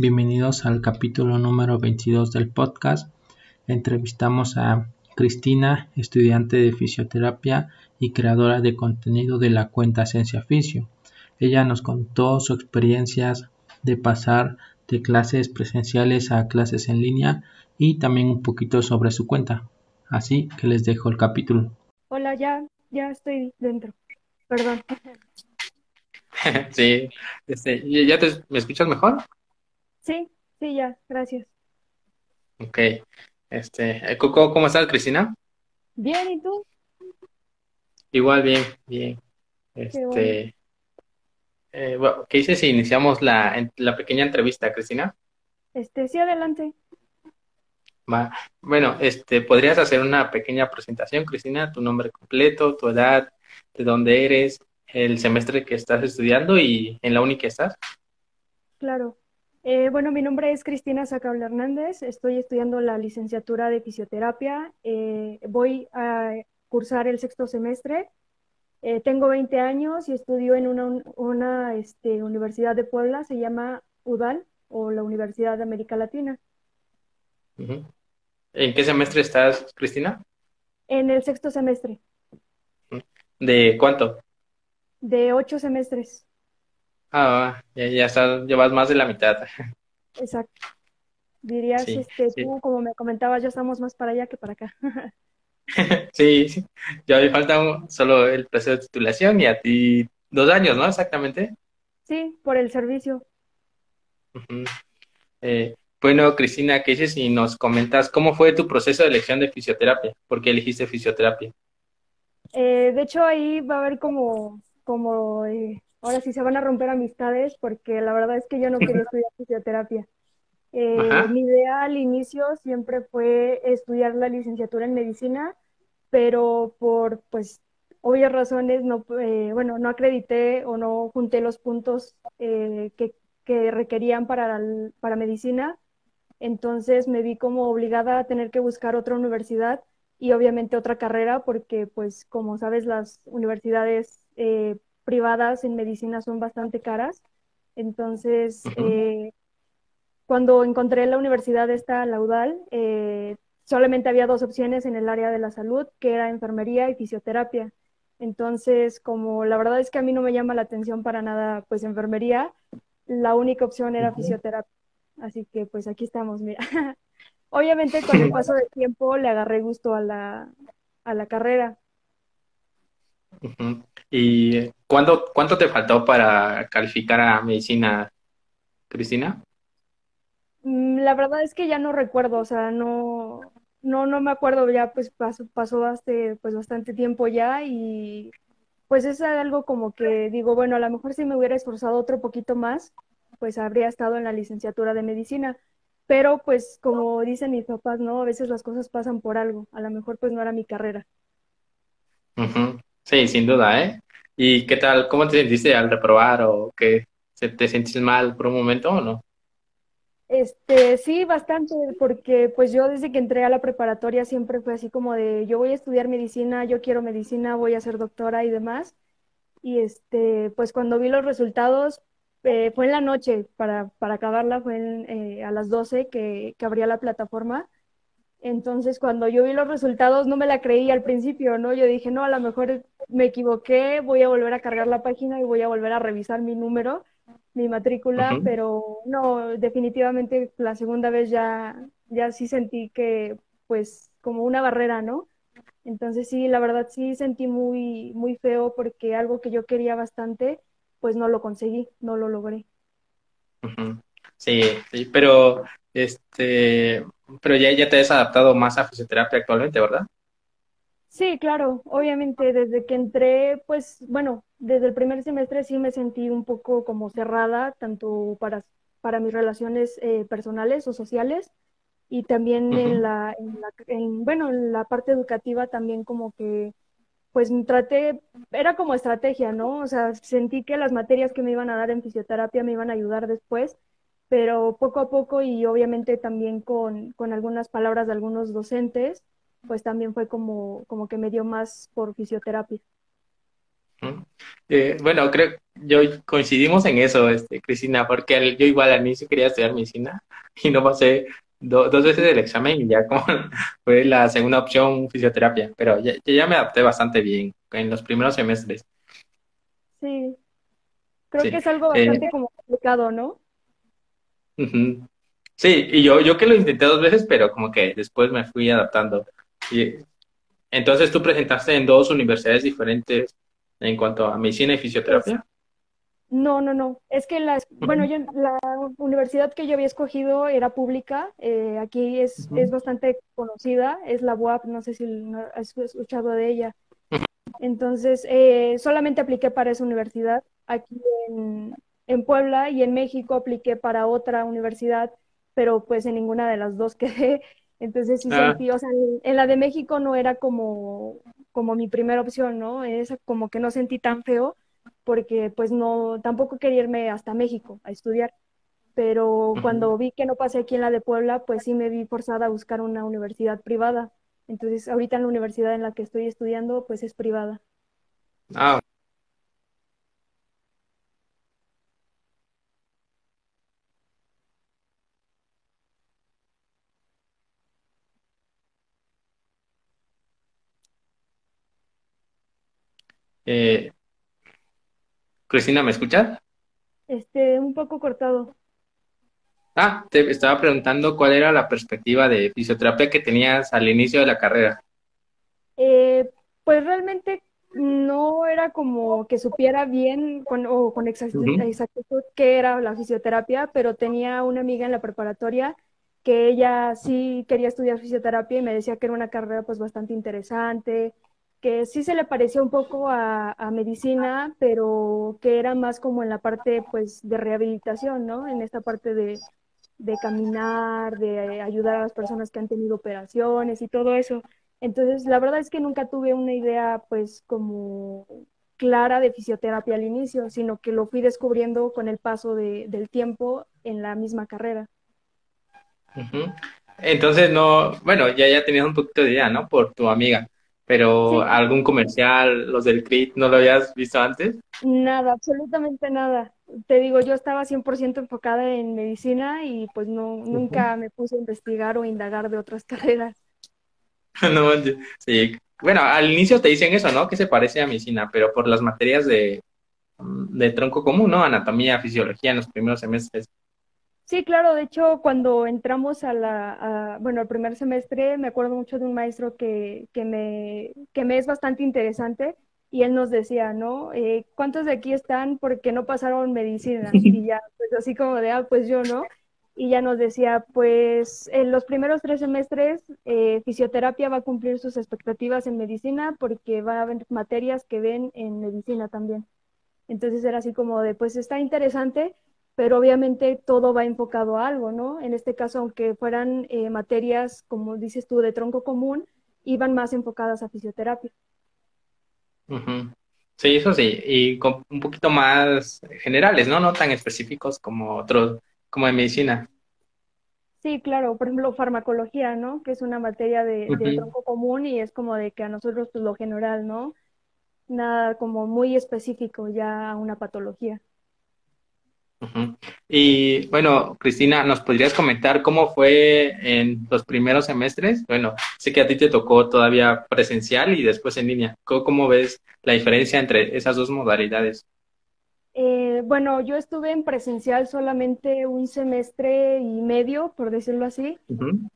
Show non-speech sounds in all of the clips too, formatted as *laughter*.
Bienvenidos al capítulo número 22 del podcast. Entrevistamos a Cristina, estudiante de fisioterapia y creadora de contenido de la cuenta Esencia Fisio. Ella nos contó sus experiencias de pasar de clases presenciales a clases en línea y también un poquito sobre su cuenta. Así que les dejo el capítulo. Hola, ya, ya estoy dentro. Perdón. *laughs* sí, este, ¿ya te, me escuchas mejor? Sí, sí, ya, gracias. Ok. Este, eh, ¿cómo estás, Cristina? Bien, ¿y tú? Igual, bien, bien. Este, eh, bueno, ¿qué dices si iniciamos la, la pequeña entrevista, Cristina? Este, sí, adelante. Va. Bueno, este, ¿podrías hacer una pequeña presentación, Cristina? Tu nombre completo, tu edad, de dónde eres, el semestre que estás estudiando y en la uni que estás. Claro. Eh, bueno, mi nombre es Cristina Sacabla Hernández, estoy estudiando la licenciatura de fisioterapia, eh, voy a cursar el sexto semestre, eh, tengo 20 años y estudio en una, una este, universidad de Puebla, se llama UDAL o la Universidad de América Latina. ¿En qué semestre estás, Cristina? En el sexto semestre. ¿De cuánto? De ocho semestres. Ah, ya, ya llevas más de la mitad. Exacto. Dirías, este, tú, como me comentabas, ya estamos más para allá que para acá. *laughs* *laughs* sí, sí. Ya me falta solo el proceso de titulación y a ti dos años, ¿no? Exactamente. Sí, por el servicio. eh, bueno, Cristina, ¿qué dices si nos comentas cómo fue tu proceso de elección de fisioterapia? ¿Por qué elegiste fisioterapia? Eh, de hecho, ahí va a haber como, como eh, ahora sí se van a romper amistades, porque la verdad es que yo no quería *laughs* estudiar fisioterapia. Eh, mi idea al inicio siempre fue estudiar la licenciatura en medicina, pero por, pues, obvias razones, no, bueno, no acredité o no junté los puntos que, que, requerían para, para medicina entonces me vi como obligada a tener que buscar otra universidad y obviamente otra carrera porque pues como sabes las universidades eh, privadas en medicina son bastante caras. Entonces eh, cuando encontré la universidad esta, Laudal, eh, solamente había dos opciones en el área de la salud, que era enfermería y fisioterapia. Entonces, como la verdad es que a mí no me llama la atención para nada, pues enfermería, la única opción era fisioterapia. Así que pues aquí estamos, mira. *laughs* Obviamente con el paso del tiempo le agarré gusto a la, a la carrera. ¿Y cuándo, cuánto te faltó para calificar a medicina, Cristina? Mm, la verdad es que ya no recuerdo, o sea, no, no, no me acuerdo, ya pues pasó, pasó bastante, pues bastante tiempo ya y pues es algo como que digo, bueno, a lo mejor si me hubiera esforzado otro poquito más, pues habría estado en la licenciatura de medicina. Pero pues como dicen mis papás, ¿no? A veces las cosas pasan por algo. A lo mejor pues no era mi carrera. Sí, sin duda, ¿eh? ¿Y qué tal? ¿Cómo te sentiste al reprobar o que te sentiste mal por un momento o no? Este, sí, bastante, porque pues yo desde que entré a la preparatoria siempre fue así como de yo voy a estudiar medicina, yo quiero medicina, voy a ser doctora y demás. Y este, pues cuando vi los resultados, eh, fue en la noche, para, para acabarla fue eh, a las 12 que, que abría la plataforma. Entonces, cuando yo vi los resultados, no me la creí al principio, ¿no? Yo dije, no, a lo mejor me equivoqué, voy a volver a cargar la página y voy a volver a revisar mi número, mi matrícula, pero no, definitivamente la segunda vez ya, ya sí sentí que, pues, como una barrera, ¿no? Entonces, sí, la verdad sí sentí muy, muy feo porque algo que yo quería bastante, pues no lo conseguí, no lo logré. Sí, sí, pero este, pero ya, ya te has adaptado más a fisioterapia actualmente, ¿verdad? Sí, claro, obviamente desde que entré, pues bueno, desde el primer semestre sí me sentí un poco como cerrada, tanto para, para mis relaciones eh, personales o sociales, y también en, la, en la en, bueno, en la parte educativa también como que pues traté, era como estrategia, ¿no? O sea, sentí que las materias que me iban a dar en fisioterapia me iban a ayudar después, pero poco a poco y obviamente también con, con algunas palabras de algunos docentes, pues también fue como, como que me dio más por fisioterapia. Eh, bueno, creo yo coincidimos en eso, este, Cristina, porque yo igual al inicio quería estudiar medicina *laughs* y no pasé dos veces el examen y ya como *laughs* fue la segunda opción fisioterapia, pero ya, ya me adapté bastante bien en los primeros semestres. Sí, creo que es algo eh, bastante como complicado, ¿no? Sí, y yo, yo que lo intenté dos veces, pero como que después me fui adaptando. Y, entonces tú presentaste en dos universidades diferentes en cuanto a medicina y fisioterapia. No, no, no. Es que la, bueno, yo, la universidad que yo había escogido era pública. Eh, aquí es, es bastante conocida. Es la UAP, no sé si has escuchado de ella. Entonces, eh, solamente apliqué para esa universidad. Aquí en, en, Puebla y en México apliqué para otra universidad, pero pues en ninguna de las dos *laughs* quedé. Entonces sí ah. sentí, o sea, en la de México no era como, como mi primera opción, ¿no? Es como que no sentí tan feo porque pues no, tampoco quería irme hasta México a estudiar, pero cuando vi que no pasé aquí en la de Puebla, pues sí me vi forzada a buscar una universidad privada. Entonces, ahorita en la universidad en la que estoy estudiando, pues es privada. Ah. Eh, Cristina, ¿me escuchas? Este, un poco cortado. Ah, te estaba preguntando cuál era la perspectiva de fisioterapia que tenías al inicio de la carrera. Eh, pues realmente no era como que supiera bien con, o con exactitud, exactitud qué era la fisioterapia, pero tenía una amiga en la preparatoria que ella sí quería estudiar fisioterapia y me decía que era una carrera pues bastante interesante, que sí se le parecía un poco a, medicina, pero que era más como en la parte pues de rehabilitación, ¿no? En esta parte de, caminar, de ayudar a las personas que han tenido operaciones y todo eso. Entonces, la verdad es que nunca tuve una idea pues como clara de fisioterapia al inicio, sino que lo fui descubriendo con el paso del tiempo en la misma carrera. Entonces, no, bueno, ya, ya tenías un poquito de idea, ¿no? Por tu amiga. Pero algún comercial, los del CRIT, ¿no lo habías visto antes? Nada, absolutamente nada. Te digo, yo estaba 100% enfocada en medicina y pues no, nunca me puse a investigar o indagar de otras *laughs* carreras. *laughs* no, sí. Bueno, al inicio te dicen eso, ¿no? Que se parece a medicina, pero por las materias de, de tronco común, ¿no? Anatomía, fisiología en los primeros semestres. Sí, claro, de hecho, cuando entramos a la, bueno, al primer semestre, me acuerdo mucho de un maestro que, que, me, que me es bastante interesante y él nos decía, ¿no? Eh, ¿Cuántos de aquí están porque no pasaron medicina? *laughs* Y ya, pues así como de, ah, pues yo no. Y ya nos decía, pues en los primeros tres semestres, eh, fisioterapia va a cumplir sus expectativas en medicina porque va a haber materias que ven en medicina también. Entonces era así como de, pues está interesante, pero obviamente todo va enfocado a algo, ¿no? En este caso, aunque fueran eh, materias, como dices tú, de tronco común, iban más enfocadas a fisioterapia. Sí, eso sí, y con un poquito más generales, ¿no? No tan específicos como otros, como de medicina. Sí, claro, por ejemplo, farmacología, ¿no? Que es una materia de, de, tronco común y es como de que a nosotros, pues lo general, ¿no? Nada como muy específico ya a una patología. Y bueno, Cristina, ¿nos podrías comentar cómo fue en los primeros semestres? Bueno, sé que a ti te tocó todavía presencial y después en línea. ¿Cómo, ves la diferencia entre esas dos modalidades? Eh, bueno, yo estuve en presencial solamente un semestre y medio, por decirlo así,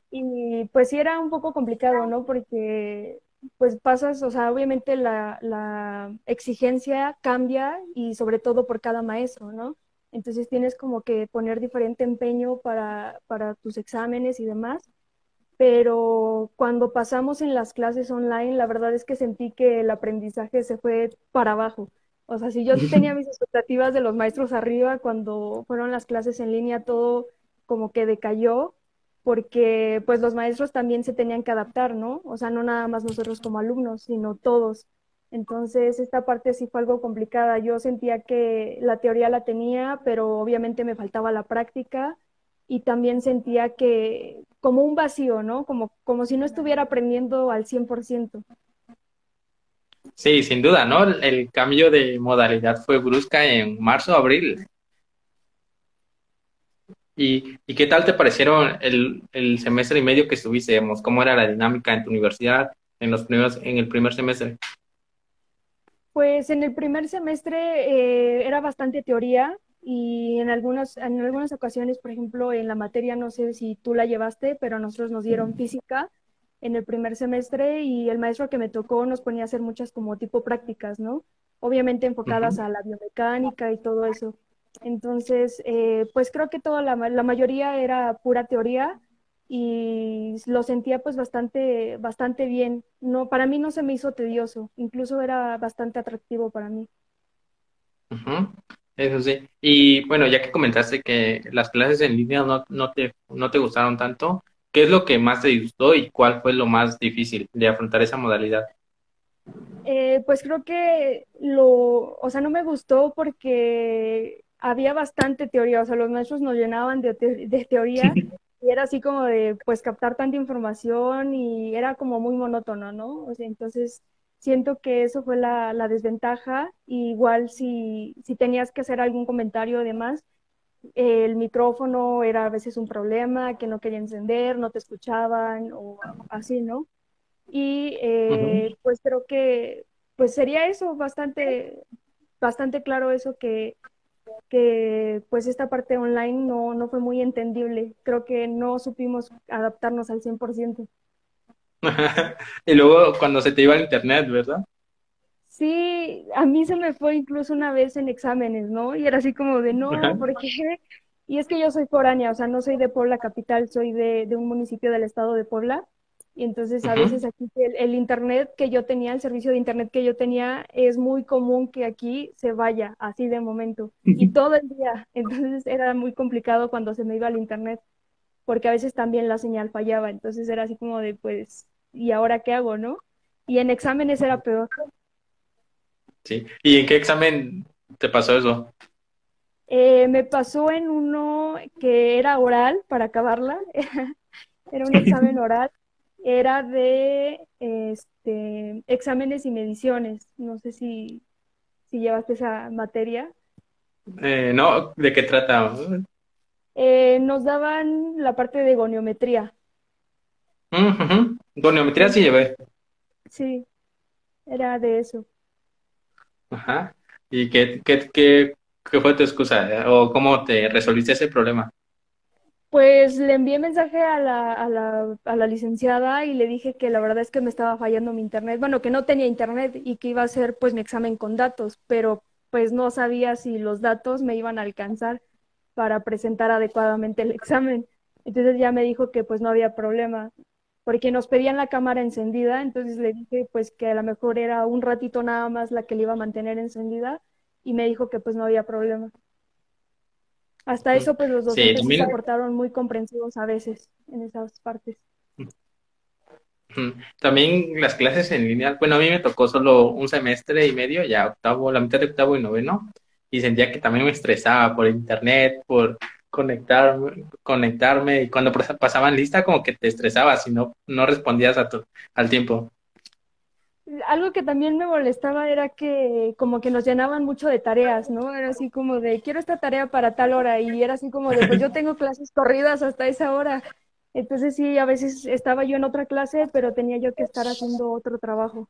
y pues sí era un poco complicado, ¿no? Porque pues pasas, o sea, obviamente la, la exigencia cambia y sobre todo por cada maestro, ¿no? Entonces tienes como que poner diferente empeño para, para tus exámenes y demás. Pero cuando pasamos en las clases online, la verdad es que sentí que el aprendizaje se fue para abajo. O sea, si yo tenía *laughs* mis expectativas de los maestros arriba, cuando fueron las clases en línea, todo como que decayó, porque pues los maestros también se tenían que adaptar, ¿no? O sea, no nada más nosotros como alumnos, sino todos. Entonces, esta parte sí fue algo complicada. Yo sentía que la teoría la tenía, pero obviamente me faltaba la práctica y también sentía que como un vacío, ¿no? Como, como si no estuviera aprendiendo al 100%. Sí, sin duda, ¿no? El, cambio de modalidad fue brusca en marzo, abril. ¿Y, qué tal te parecieron el, semestre y medio que estuviste? ¿Cómo era la dinámica en tu universidad en los primeros, en el primer semestre? Pues en el primer semestre eh, era bastante teoría y en algunas, en algunas ocasiones, por ejemplo, en la materia, no sé si tú la llevaste, pero a nosotros nos dieron física en el primer semestre y el maestro que me tocó nos ponía a hacer muchas como tipo prácticas, ¿no? Obviamente enfocadas a la biomecánica y todo eso. Entonces, eh, pues creo que toda la, la, mayoría era pura teoría y lo sentía pues bastante, bastante bien. No, para mí no se me hizo tedioso, incluso era bastante atractivo para mí. Eso sí. Y bueno, ya que comentaste que las clases en línea no, no, te, no te gustaron tanto, ¿Qué es lo que más te gustó y cuál fue lo más difícil de afrontar esa modalidad? Eh, pues creo que lo, o sea, no me gustó porque había bastante teoría, o sea, los maestros nos llenaban de, de teoría y era así como de, pues, captar tanta información y era como muy monótono, ¿no? O sea, entonces siento que eso fue la, la desventaja. igual si, si tenías que hacer algún comentario de más, el micrófono era a veces un problema, que no quería encender, no te escuchaban o así, ¿no? Y eh, pues creo que pues sería eso, bastante, bastante claro eso que, que pues esta parte online no, no fue muy entendible. Creo que no supimos adaptarnos al 100%. *laughs* y luego cuando se te iba el internet, ¿verdad? Sí, a mí se me fue incluso una vez en exámenes, ¿no? Y era así como de, no, ¿por qué? Y es que yo soy foránea, o sea, no soy de Puebla capital, soy de, un municipio del estado de Puebla. Y entonces a veces aquí el, internet que yo tenía, el servicio de internet que yo tenía, es muy común que aquí se vaya así de momento y todo el día. *laughs* Entonces era muy complicado cuando se me iba al internet, porque a veces también la señal fallaba. Entonces era así como de, pues, ¿y ahora qué hago, no? Y en exámenes era peor. Sí. ¿Y en qué examen te pasó eso? Eh, me pasó en uno que era oral para acabarla. *laughs* era un *laughs* examen oral. Era de este, exámenes y mediciones. No sé si, si llevaste esa materia. Eh, no, ¿de qué trata? Eh, nos daban la parte de goniometría. Goniometría sí llevé. Sí, era de eso. Ajá. ¿Y qué, qué, qué, qué fue tu excusa? ¿O cómo te resolviste ese problema? Pues le envié mensaje a la, a, la, licenciada y le dije que la verdad es que me estaba fallando mi internet. Bueno, que no tenía internet y que iba a hacer pues mi examen con datos, pero pues no sabía si los datos me iban a alcanzar para presentar adecuadamente el *laughs* examen. Entonces ya me dijo que pues no había problema porque nos pedían la cámara encendida, entonces le dije pues que a lo mejor era un ratito nada más la que le iba a mantener encendida y me dijo que pues no había problema. Hasta eso pues los docentes se portaron muy comprensivos a veces en esas partes. También las clases en línea, bueno, a mí me tocó solo un semestre y medio, ya octavo, la mitad de octavo y noveno, y sentía que también me estresaba por internet, por conectarme, conectarme y cuando pasaban lista como que te estresabas y no, no respondías a tu, al tiempo. Algo que también me molestaba era que como que nos llenaban mucho de tareas, ¿no? Era así como de, quiero esta tarea para tal hora y era así como de, pues yo tengo clases corridas hasta esa hora. Entonces sí, a veces estaba yo en otra clase, pero tenía yo que estar haciendo otro trabajo.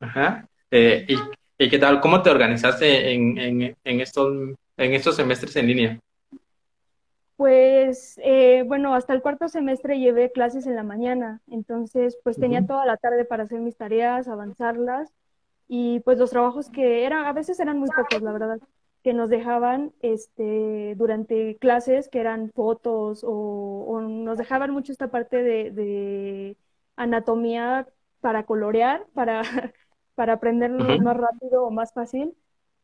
Ajá. Eh, ¿y, ¿y, qué tal? ¿Cómo te organizaste en, en, en, estos, en estos semestres en línea? Pues eh, bueno, hasta el cuarto semestre llevé clases en la mañana, entonces pues tenía toda la tarde para hacer mis tareas, avanzarlas y pues los trabajos que eran, a veces eran muy pocos, la verdad, que nos dejaban este, durante clases, que eran fotos o, nos dejaban mucho esta parte de, anatomía para colorear, para, *laughs* para aprenderlo más rápido o más fácil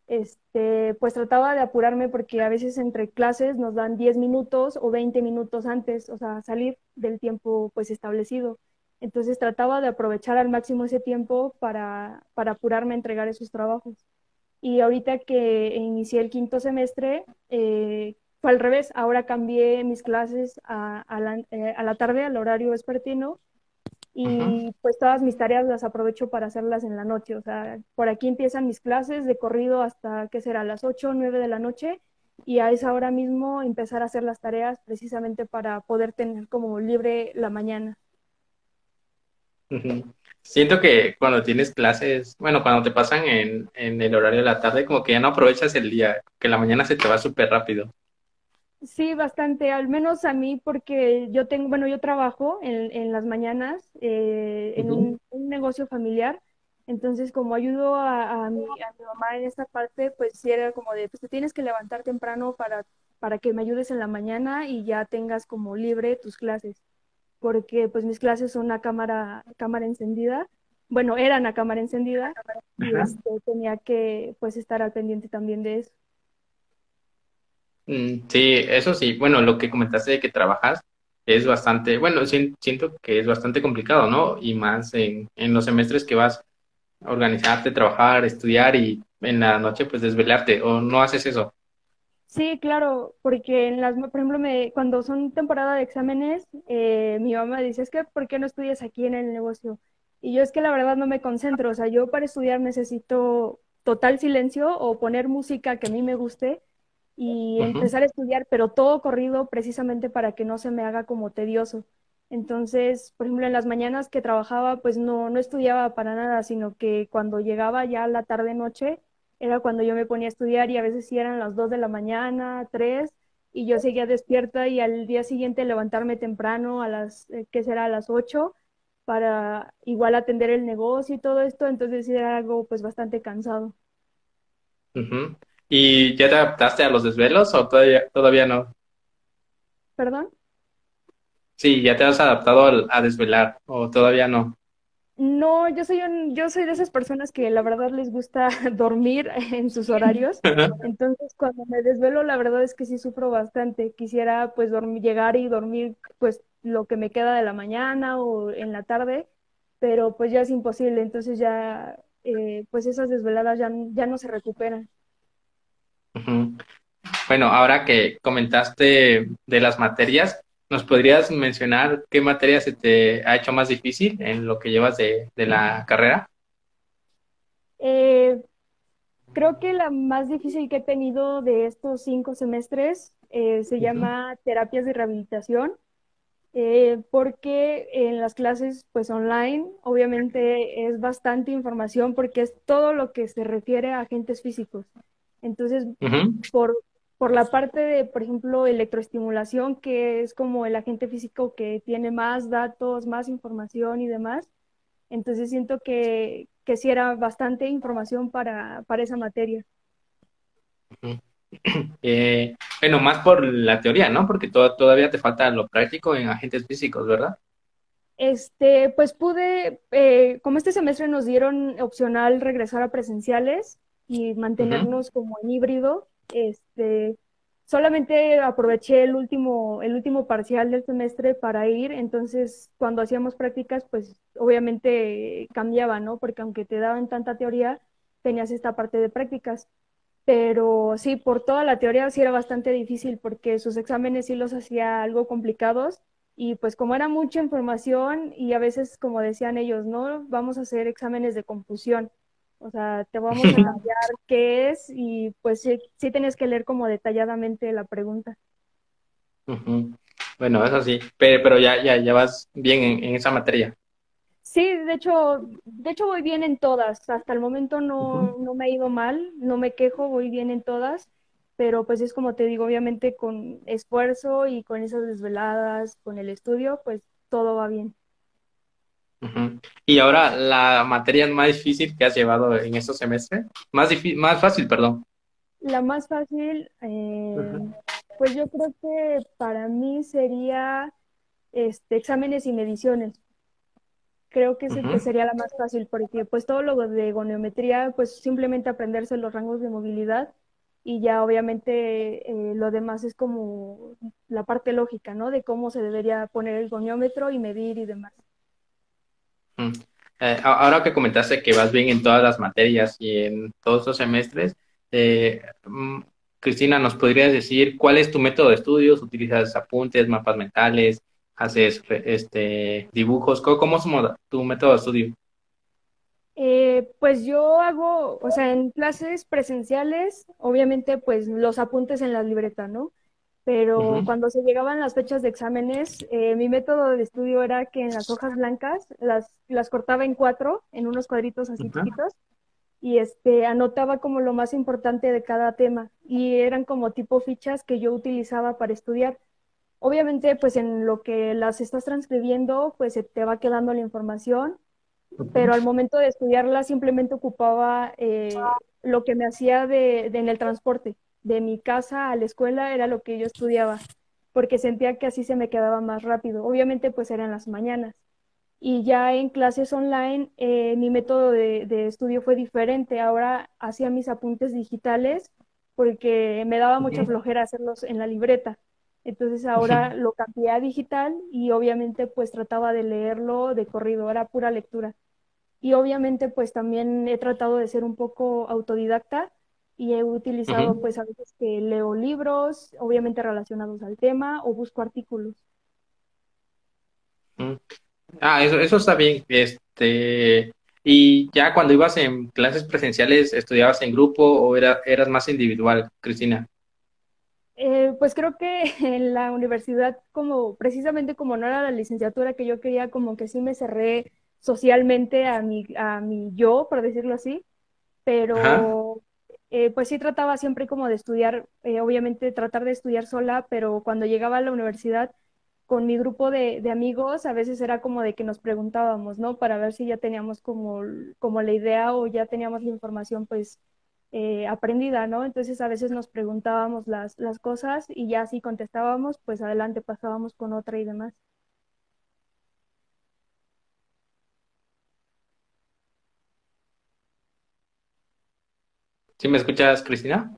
este, pues trataba de apurarme porque a veces entre clases nos dan 10 minutos o 20 minutos antes, o sea, salir del tiempo pues establecido. Entonces trataba de aprovechar al máximo ese tiempo para, para apurarme a entregar esos trabajos. Y ahorita que inicié el quinto semestre, eh, fue al revés, ahora cambié mis clases a, la, eh, a la tarde, al horario vespertino, y pues todas mis tareas las aprovecho para hacerlas en la noche. O sea, por aquí empiezan mis clases de corrido hasta, ¿qué será?, las 8 o 9 de la noche y a esa hora mismo empezar a hacer las tareas precisamente para poder tener como libre la mañana. Siento que cuando tienes clases, bueno, cuando te pasan en, en el horario de la tarde, como que ya no aprovechas el día, que la mañana se te va súper rápido. Sí, bastante, al menos a mí, porque yo tengo, bueno, yo trabajo en, en las mañanas eh, en un, negocio familiar, entonces como ayudo a, a, mi, a mi mamá en esta parte, pues sí era como de, pues te tienes que levantar temprano para, para que me ayudes en la mañana y ya tengas como libre tus clases, porque pues mis clases son a cámara, cámara encendida, bueno, eran a cámara encendida, y este, tenía que pues estar al pendiente también de eso. Mm, sí, eso sí. Bueno, lo que comentaste de que trabajas es bastante, bueno, siento que es bastante complicado, ¿no? Y más en, los semestres que vas a organizarte, trabajar, estudiar y en la noche pues desvelarte, ¿o no haces eso? Sí, claro, porque en las, por ejemplo, me, cuando son temporada de exámenes, eh, mi mamá dice, es que, ¿por qué no estudias aquí en el negocio? Y yo es que la verdad no me concentro, o sea, yo para estudiar necesito total silencio o poner música que a mí me guste y empezar a estudiar, pero todo corrido precisamente para que no se me haga como tedioso. Entonces, por ejemplo, en las mañanas que trabajaba, pues no, no estudiaba para nada, sino que cuando llegaba ya la tarde noche, era cuando yo me ponía a estudiar y a veces sí eran las 2 de la mañana, 3, y yo seguía despierta y al día siguiente levantarme temprano a las, eh, ¿qué será? A las 8 para igual atender el negocio y todo esto, entonces era algo pues bastante cansado. ¿Y ya te adaptaste a los desvelos o todavía, todavía no? ¿Perdón? Sí, ya te has adaptado a, desvelar o todavía no. No, yo soy un, yo soy de esas personas que la verdad les gusta *laughs* dormir en sus horarios. *laughs* Entonces, cuando me desvelo, la verdad es que sí sufro bastante. Quisiera pues dormir, llegar y dormir pues lo que me queda de la mañana o en la tarde, pero pues ya es imposible. Entonces ya eh, pues esas desveladas ya, ya no se recuperan. Bueno, ahora que comentaste de las materias, ¿nos podrías mencionar qué materia se te ha hecho más difícil en lo que llevas de, la carrera? Eh, creo que la más difícil que he tenido de estos cinco semestres eh, se llama terapias de rehabilitación, eh, porque en las clases pues online obviamente es bastante información porque es todo lo que se refiere a agentes físicos. Entonces, por, por la parte de, por ejemplo, electroestimulación, que es como el agente físico que tiene más datos, más información y demás, entonces siento que, que sí era bastante información para, para esa materia. *clears throat* Eh, bueno, más por la teoría, ¿no? Porque todavía te falta lo práctico en agentes físicos, ¿verdad? Este, pues pude, eh, como este semestre nos dieron opcional regresar a presenciales, y mantenernos como en híbrido. Este, solamente aproveché el último, el último parcial del semestre para ir, entonces cuando hacíamos prácticas, pues obviamente cambiaba, ¿no? Porque aunque te daban tanta teoría, tenías esta parte de prácticas. Pero sí, por toda la teoría sí era bastante difícil porque sus exámenes sí los hacía algo complicados y pues como era mucha información y a veces como decían ellos, ¿no? Vamos a hacer exámenes de confusión. O sea, te vamos a *laughs* cambiar qué es y pues sí, sí tienes que leer como detalladamente la pregunta. Bueno, eso sí, pero, pero ya, ya, ya vas bien en, esa materia. Sí, de hecho, de hecho voy bien en todas. Hasta el momento no, no me ha ido mal, no me quejo, voy bien en todas, pero pues es como te digo, obviamente con esfuerzo y con esas desveladas, con el estudio, pues todo va bien. Y ahora la materia más difícil que has llevado en estos semestres, más más fácil, perdón. La más fácil, eh, pues yo creo que para mí sería este, exámenes y mediciones. Creo que, sería la más fácil porque pues todo lo de goniometría, pues simplemente aprenderse los rangos de movilidad y ya obviamente eh, lo demás es como la parte lógica, ¿no? De cómo se debería poner el goniómetro y medir y demás. Eh, ahora que comentaste que vas bien en todas las materias y en todos los semestres, eh, mm, Cristina, ¿nos podrías decir cuál es tu método de estudios? ¿Utilizas apuntes, mapas mentales? haces este, dibujos? ¿Cómo, es tu método de estudio? Eh, pues yo hago, o sea, en clases presenciales, obviamente, pues los apuntes en la libreta, ¿no? Pero cuando se llegaban las fechas de exámenes, eh, mi método de estudio era que en las hojas blancas las, las cortaba en cuatro, en unos cuadritos así chiquitos, y este, anotaba como lo más importante de cada tema, y eran como tipo fichas que yo utilizaba para estudiar. Obviamente, pues en lo que las estás transcribiendo, pues se te va quedando la información, pero al momento de estudiarla simplemente ocupaba eh, lo que me hacía de, en el transporte, de mi casa a la escuela era lo que yo estudiaba, porque sentía que así se me quedaba más rápido. Obviamente pues eran las mañanas. Y ya en clases online eh, mi método de, de, estudio fue diferente. Ahora hacía mis apuntes digitales porque me daba mucha flojera hacerlos en la libreta. Entonces ahora lo cambié a digital y obviamente pues trataba de leerlo de corrido, era pura lectura. Y obviamente pues también he tratado de ser un poco autodidacta y he utilizado pues a veces que leo libros, obviamente relacionados al tema o busco artículos. Ah, eso, eso está bien. Este, y ya cuando ibas en clases presenciales, ¿estudiabas en grupo o era, eras más individual, Cristina? Eh, pues creo que *laughs* en la universidad, como precisamente como no era la licenciatura que yo quería, como que sí me cerré socialmente a mi, a mi yo, por decirlo así, pero eh, pues sí trataba siempre como de estudiar, eh, obviamente tratar de estudiar sola, pero cuando llegaba a la universidad con mi grupo de, amigos, a veces era como de que nos preguntábamos, ¿no? Para ver si ya teníamos como, como la idea o ya teníamos la información pues eh, aprendida, ¿no? Entonces a veces nos preguntábamos las, las cosas y ya si contestábamos, pues adelante pasábamos con otra y demás. ¿Sí me escuchas, Cristina?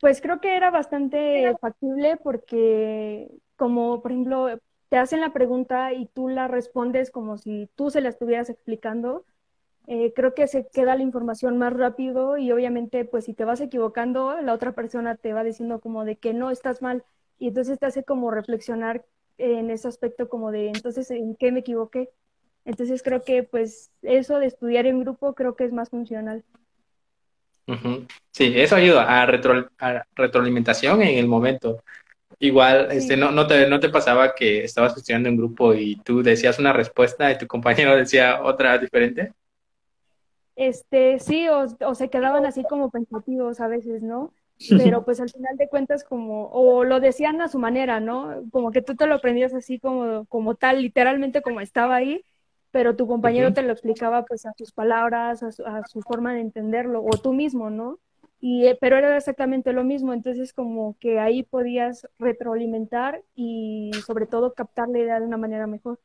Pues creo que era bastante factible porque, como por ejemplo, te hacen la pregunta y tú la respondes como si tú se la estuvieras explicando, eh, creo que se queda la información más rápido y obviamente, pues si te vas equivocando, la otra persona te va diciendo como de que no estás mal y entonces te hace como reflexionar en ese aspecto como de entonces en qué me equivoqué. Entonces creo que pues eso de estudiar en grupo creo que es más funcional. Sí, eso ayuda a, retroalimentación en el momento. Igual, este, no, no, te, no te pasaba que estabas estudiando en grupo y tú decías una respuesta y tu compañero *laughs* decía otra diferente. Este, sí, o, o se quedaban así como pensativos a veces, ¿no? *laughs* Pero pues al final de cuentas como, o lo decían a su manera, ¿no? Como que tú te lo aprendías así como, como tal, literalmente como estaba ahí, pero tu compañero te lo explicaba pues a sus palabras, a su, forma de entenderlo, o tú mismo, ¿no? Y, eh, pero era exactamente lo mismo, entonces como que ahí podías retroalimentar y sobre todo captar la idea de una manera mejor.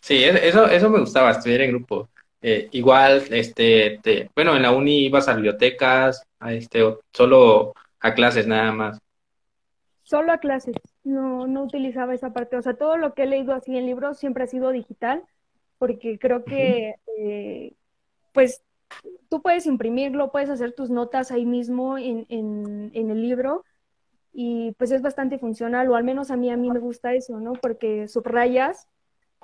Sí, eso, eso me gustaba, estudiar en grupo. Eh, igual, este, bueno, en la uni ibas a bibliotecas, a este, solo a clases nada más. Solo a clases no, no utilizaba esa parte. O sea, todo lo que he leído así en libros siempre ha sido digital, porque creo que, eh, pues, tú puedes imprimirlo, puedes hacer tus notas ahí mismo en, en, en, el libro y pues es bastante funcional, o al menos a mí, a mí me gusta eso, ¿no? Porque subrayas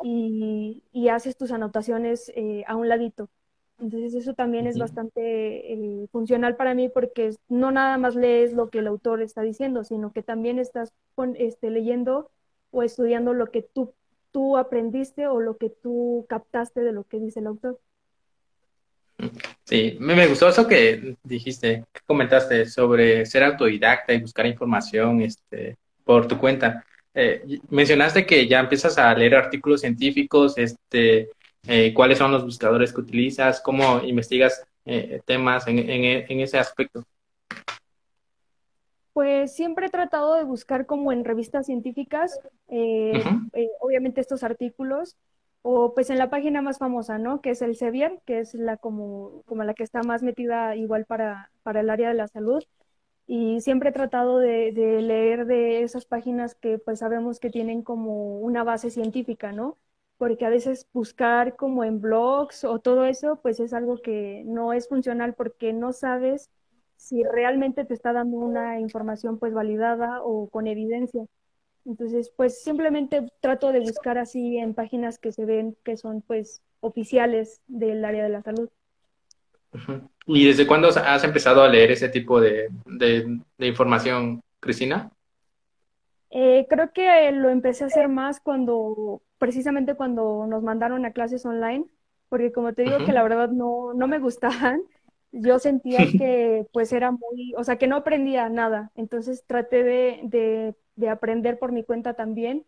y, y haces tus anotaciones eh, a un ladito. Entonces eso también es bastante eh, funcional para mí porque no nada más lees lo que el autor está diciendo, sino que también estás este, leyendo o estudiando lo que tú, tú aprendiste o lo que tú captaste de lo que dice el autor. Sí, me, gustó eso que dijiste, que comentaste sobre ser autodidacta y buscar información este, por tu cuenta. Eh, mencionaste que ya empiezas a leer artículos científicos, este, eh, cuáles son los buscadores que utilizas, cómo investigas eh, temas en, ese aspecto. Pues siempre he tratado de buscar como en revistas científicas, eh, obviamente estos artículos, o pues en la página más famosa, ¿no? Que es el Sevier, que es la como, como la que está más metida igual para, para el área de la salud. Y siempre he tratado de, de leer de esas páginas que pues sabemos que tienen como una base científica, ¿no? Porque a veces buscar como en blogs o todo eso, pues es algo que no es funcional porque no sabes si realmente te está dando una información pues validada o con evidencia. Entonces, pues simplemente trato de buscar así en páginas que se ven que son pues oficiales del área de la salud. ¿Y desde cuándo has empezado a leer ese tipo de, información, Cristina? Eh, creo que lo empecé a hacer más cuando, precisamente cuando nos mandaron a clases online, porque como te digo que la verdad no, no me gustaban, *laughs* yo sentía *laughs* que pues era muy, o sea, que no aprendía nada, entonces traté de, de, aprender por mi cuenta también,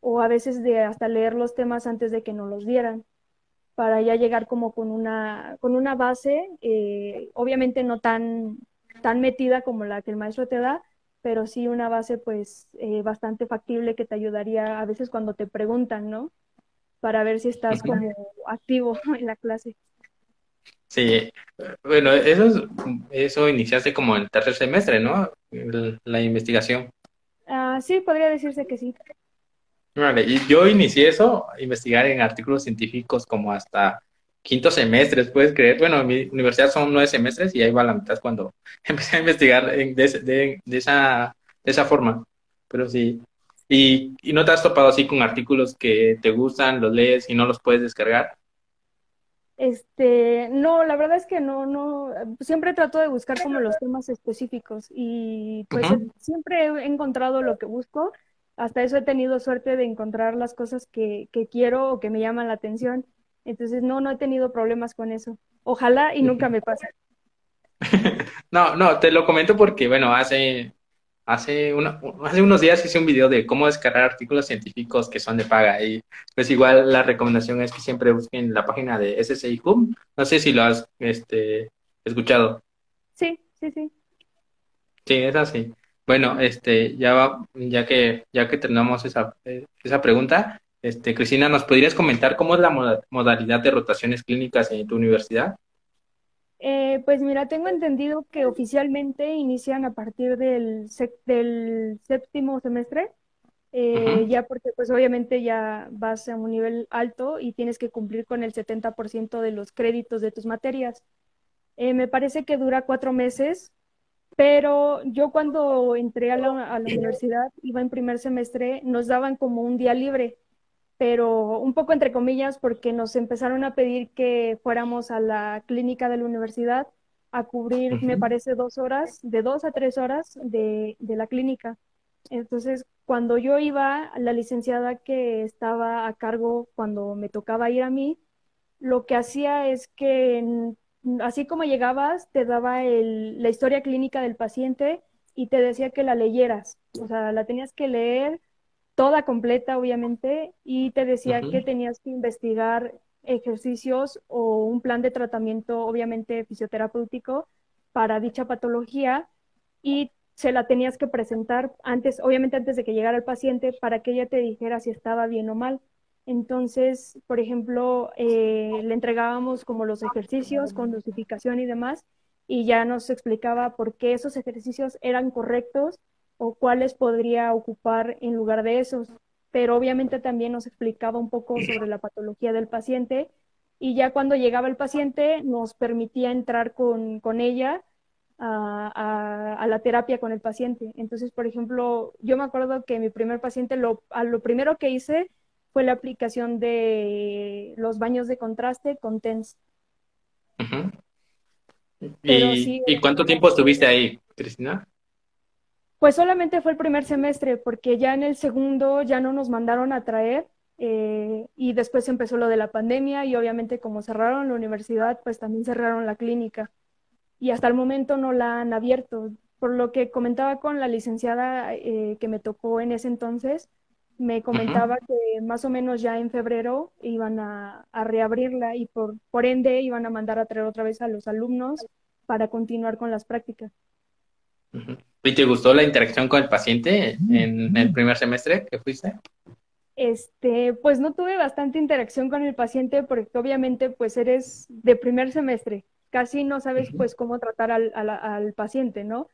o a veces de hasta leer los temas antes de que nos los dieran, para ya llegar como con una, con una base, eh, obviamente no tan, tan metida como la que el maestro te da, pero sí una base pues eh, bastante factible que te ayudaría a veces cuando te preguntan, ¿no? Para ver si estás como activo *laughs* en la clase. Sí, bueno, eso, eso iniciaste como el tercer semestre, ¿no? La investigación. Ah, sí, podría decirse que sí. Vale, y yo inicié eso, investigar en artículos científicos como hasta quinto semestre, puedes creer. Bueno, en mi universidad son nueve semestres y ahí va la mitad cuando *laughs* empecé a investigar de, de, esa, de esa forma. Pero sí. Y, ¿Y no te has topado así con artículos que te gustan, los lees y no los puedes descargar? Este, no, la verdad es que no, no, siempre trato de buscar como los temas específicos y pues siempre he encontrado lo que busco, hasta eso he tenido suerte de encontrar las cosas que, que quiero o que me llaman la atención, entonces no, no he tenido problemas con eso, ojalá y nunca me pase. *laughs* No, no, te lo comento porque, bueno, hace hace, hace unos días hice un video de cómo descargar artículos científicos que son de paga y pues igual la recomendación es que siempre busquen la página de SSI Hub. No sé si lo has este, escuchado. Sí, sí, sí. Sí, es así. Bueno, este, ya ya que ya que terminamos esa, esa pregunta, este, Cristina, ¿nos podrías comentar cómo es la modalidad de rotaciones clínicas en tu universidad? Eh, pues mira, tengo entendido que oficialmente inician a partir del, del séptimo semestre, eh, ya porque pues obviamente ya vas a un nivel alto y tienes que cumplir con el 70% de los créditos de tus materias. Eh, me parece que dura cuatro meses, pero yo cuando entré a la, a la universidad, iba en primer semestre, nos daban como un día libre pero un poco entre comillas porque nos empezaron a pedir que fuéramos a la clínica de la universidad a cubrir, me parece, dos horas, de dos a tres horas de, de, la clínica. Entonces, cuando yo iba, la licenciada que estaba a cargo cuando me tocaba ir a mí, lo que hacía es que, así como llegabas, te daba el, la historia clínica del paciente y te decía que la leyeras. O sea, la tenías que leer toda completa, obviamente, y te decía que tenías que investigar ejercicios o un plan de tratamiento, obviamente fisioterapéutico, para dicha patología y se la tenías que presentar antes, obviamente antes de que llegara el paciente, para que ella te dijera si estaba bien o mal. Entonces, por ejemplo, eh, le entregábamos como los ejercicios con dosificación y demás, y ya nos explicaba por qué esos ejercicios eran correctos o cuáles podría ocupar en lugar de esos. Pero obviamente también nos explicaba un poco sobre la patología del paciente y ya cuando llegaba el paciente nos permitía entrar con, con ella a, a, la terapia con el paciente. Entonces, por ejemplo, yo me acuerdo que mi primer paciente, lo, a lo primero que hice fue la aplicación de los baños de contraste con TENS. ¿Y, ¿Y cuánto tiempo estuviste ahí, Cristina? Pues solamente fue el primer semestre, porque ya en el segundo ya no nos mandaron a traer eh, y después empezó lo de la pandemia y obviamente como cerraron la universidad, pues también cerraron la clínica y hasta el momento no la han abierto. Por lo que comentaba con la licenciada eh, que me tocó en ese entonces, me comentaba que más o menos ya en febrero iban a, reabrirla y por, por ende iban a mandar a traer otra vez a los alumnos para continuar con las prácticas. ¿Y te gustó la interacción con el paciente en el primer semestre que fuiste? Este, pues no tuve bastante interacción con el paciente porque obviamente pues eres de primer semestre, casi no sabes pues cómo tratar al, al, paciente, ¿no?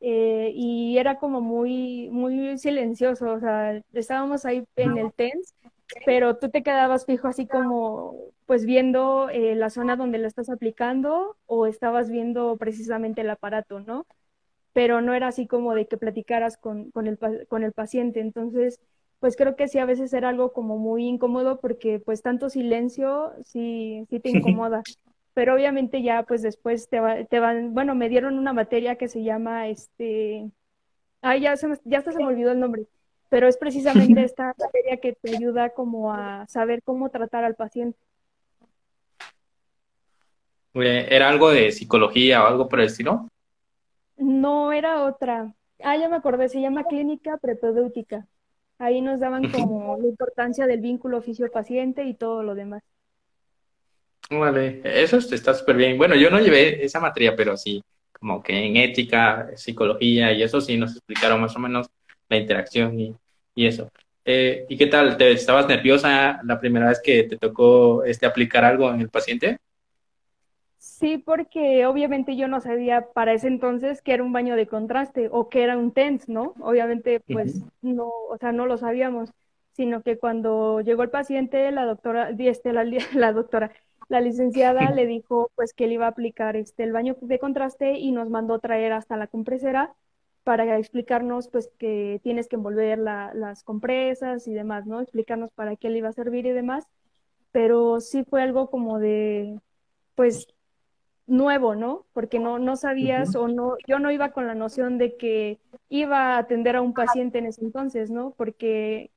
Eh, y era como muy, muy silencioso, o sea, estábamos ahí en el TENS, pero tú te quedabas fijo así como pues viendo eh, la zona donde lo estás aplicando o estabas viendo precisamente el aparato, ¿no? Pero no era así como de que platicaras con, con, el, con el paciente. Entonces, pues creo que sí a veces era algo como muy incómodo porque pues tanto silencio sí, sí te incomoda. Pero obviamente ya pues después te, te van, bueno, me dieron una materia que se llama este, ay, ya, se ya hasta se me olvidó el nombre, pero es precisamente *laughs* esta materia que te ayuda como a saber cómo tratar al paciente. ¿Era algo de psicología o algo por el estilo? No, era otra. Ah, ya me acordé, se llama clínica prepedéutica. Ahí nos daban como la importancia del vínculo oficio-paciente y todo lo demás. Vale, eso está súper bien. Bueno, yo no llevé esa materia, pero sí, como que en ética, psicología y eso sí nos explicaron más o menos la interacción y, eso. Eh, ¿Y qué tal? ¿Te, ¿Estabas nerviosa la primera vez que te tocó este, aplicar algo en el paciente? Sí, porque obviamente yo no sabía para ese entonces que era un baño de contraste o que era un TENS, ¿no? Obviamente, pues no, o sea, no lo sabíamos, sino que cuando llegó el paciente, la doctora, este, la, *laughs* la doctora, la licenciada le dijo pues que él iba a aplicar este el baño de contraste y nos mandó traer hasta la compresera para explicarnos pues que tienes que envolver las compresas y demás, ¿no? Explicarnos para qué le iba a servir y demás, pero sí fue algo como de pues nuevo, ¿no? Porque no, no sabías o no, yo no iba con la noción de que iba a atender a un paciente en ese entonces, ¿no? Porque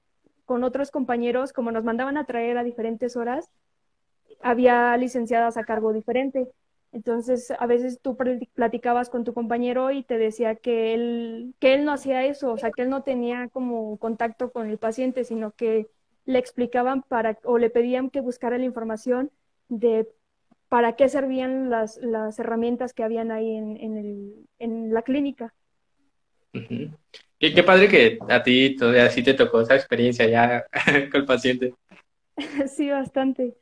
con otros compañeros, como nos mandaban a traer a diferentes horas, había licenciadas a cargo diferente. Entonces, a veces tú platicabas con tu compañero y te decía que él, que él no hacía eso, o sea, que él no tenía como contacto con el paciente, sino que le explicaban para, o le pedían que buscara la información de para qué servían las, las herramientas que habían ahí en, en, el, en la clínica. qué, qué, padre que a ti todavía sí te tocó esa experiencia ya *laughs* con el paciente. *laughs* sí, bastante.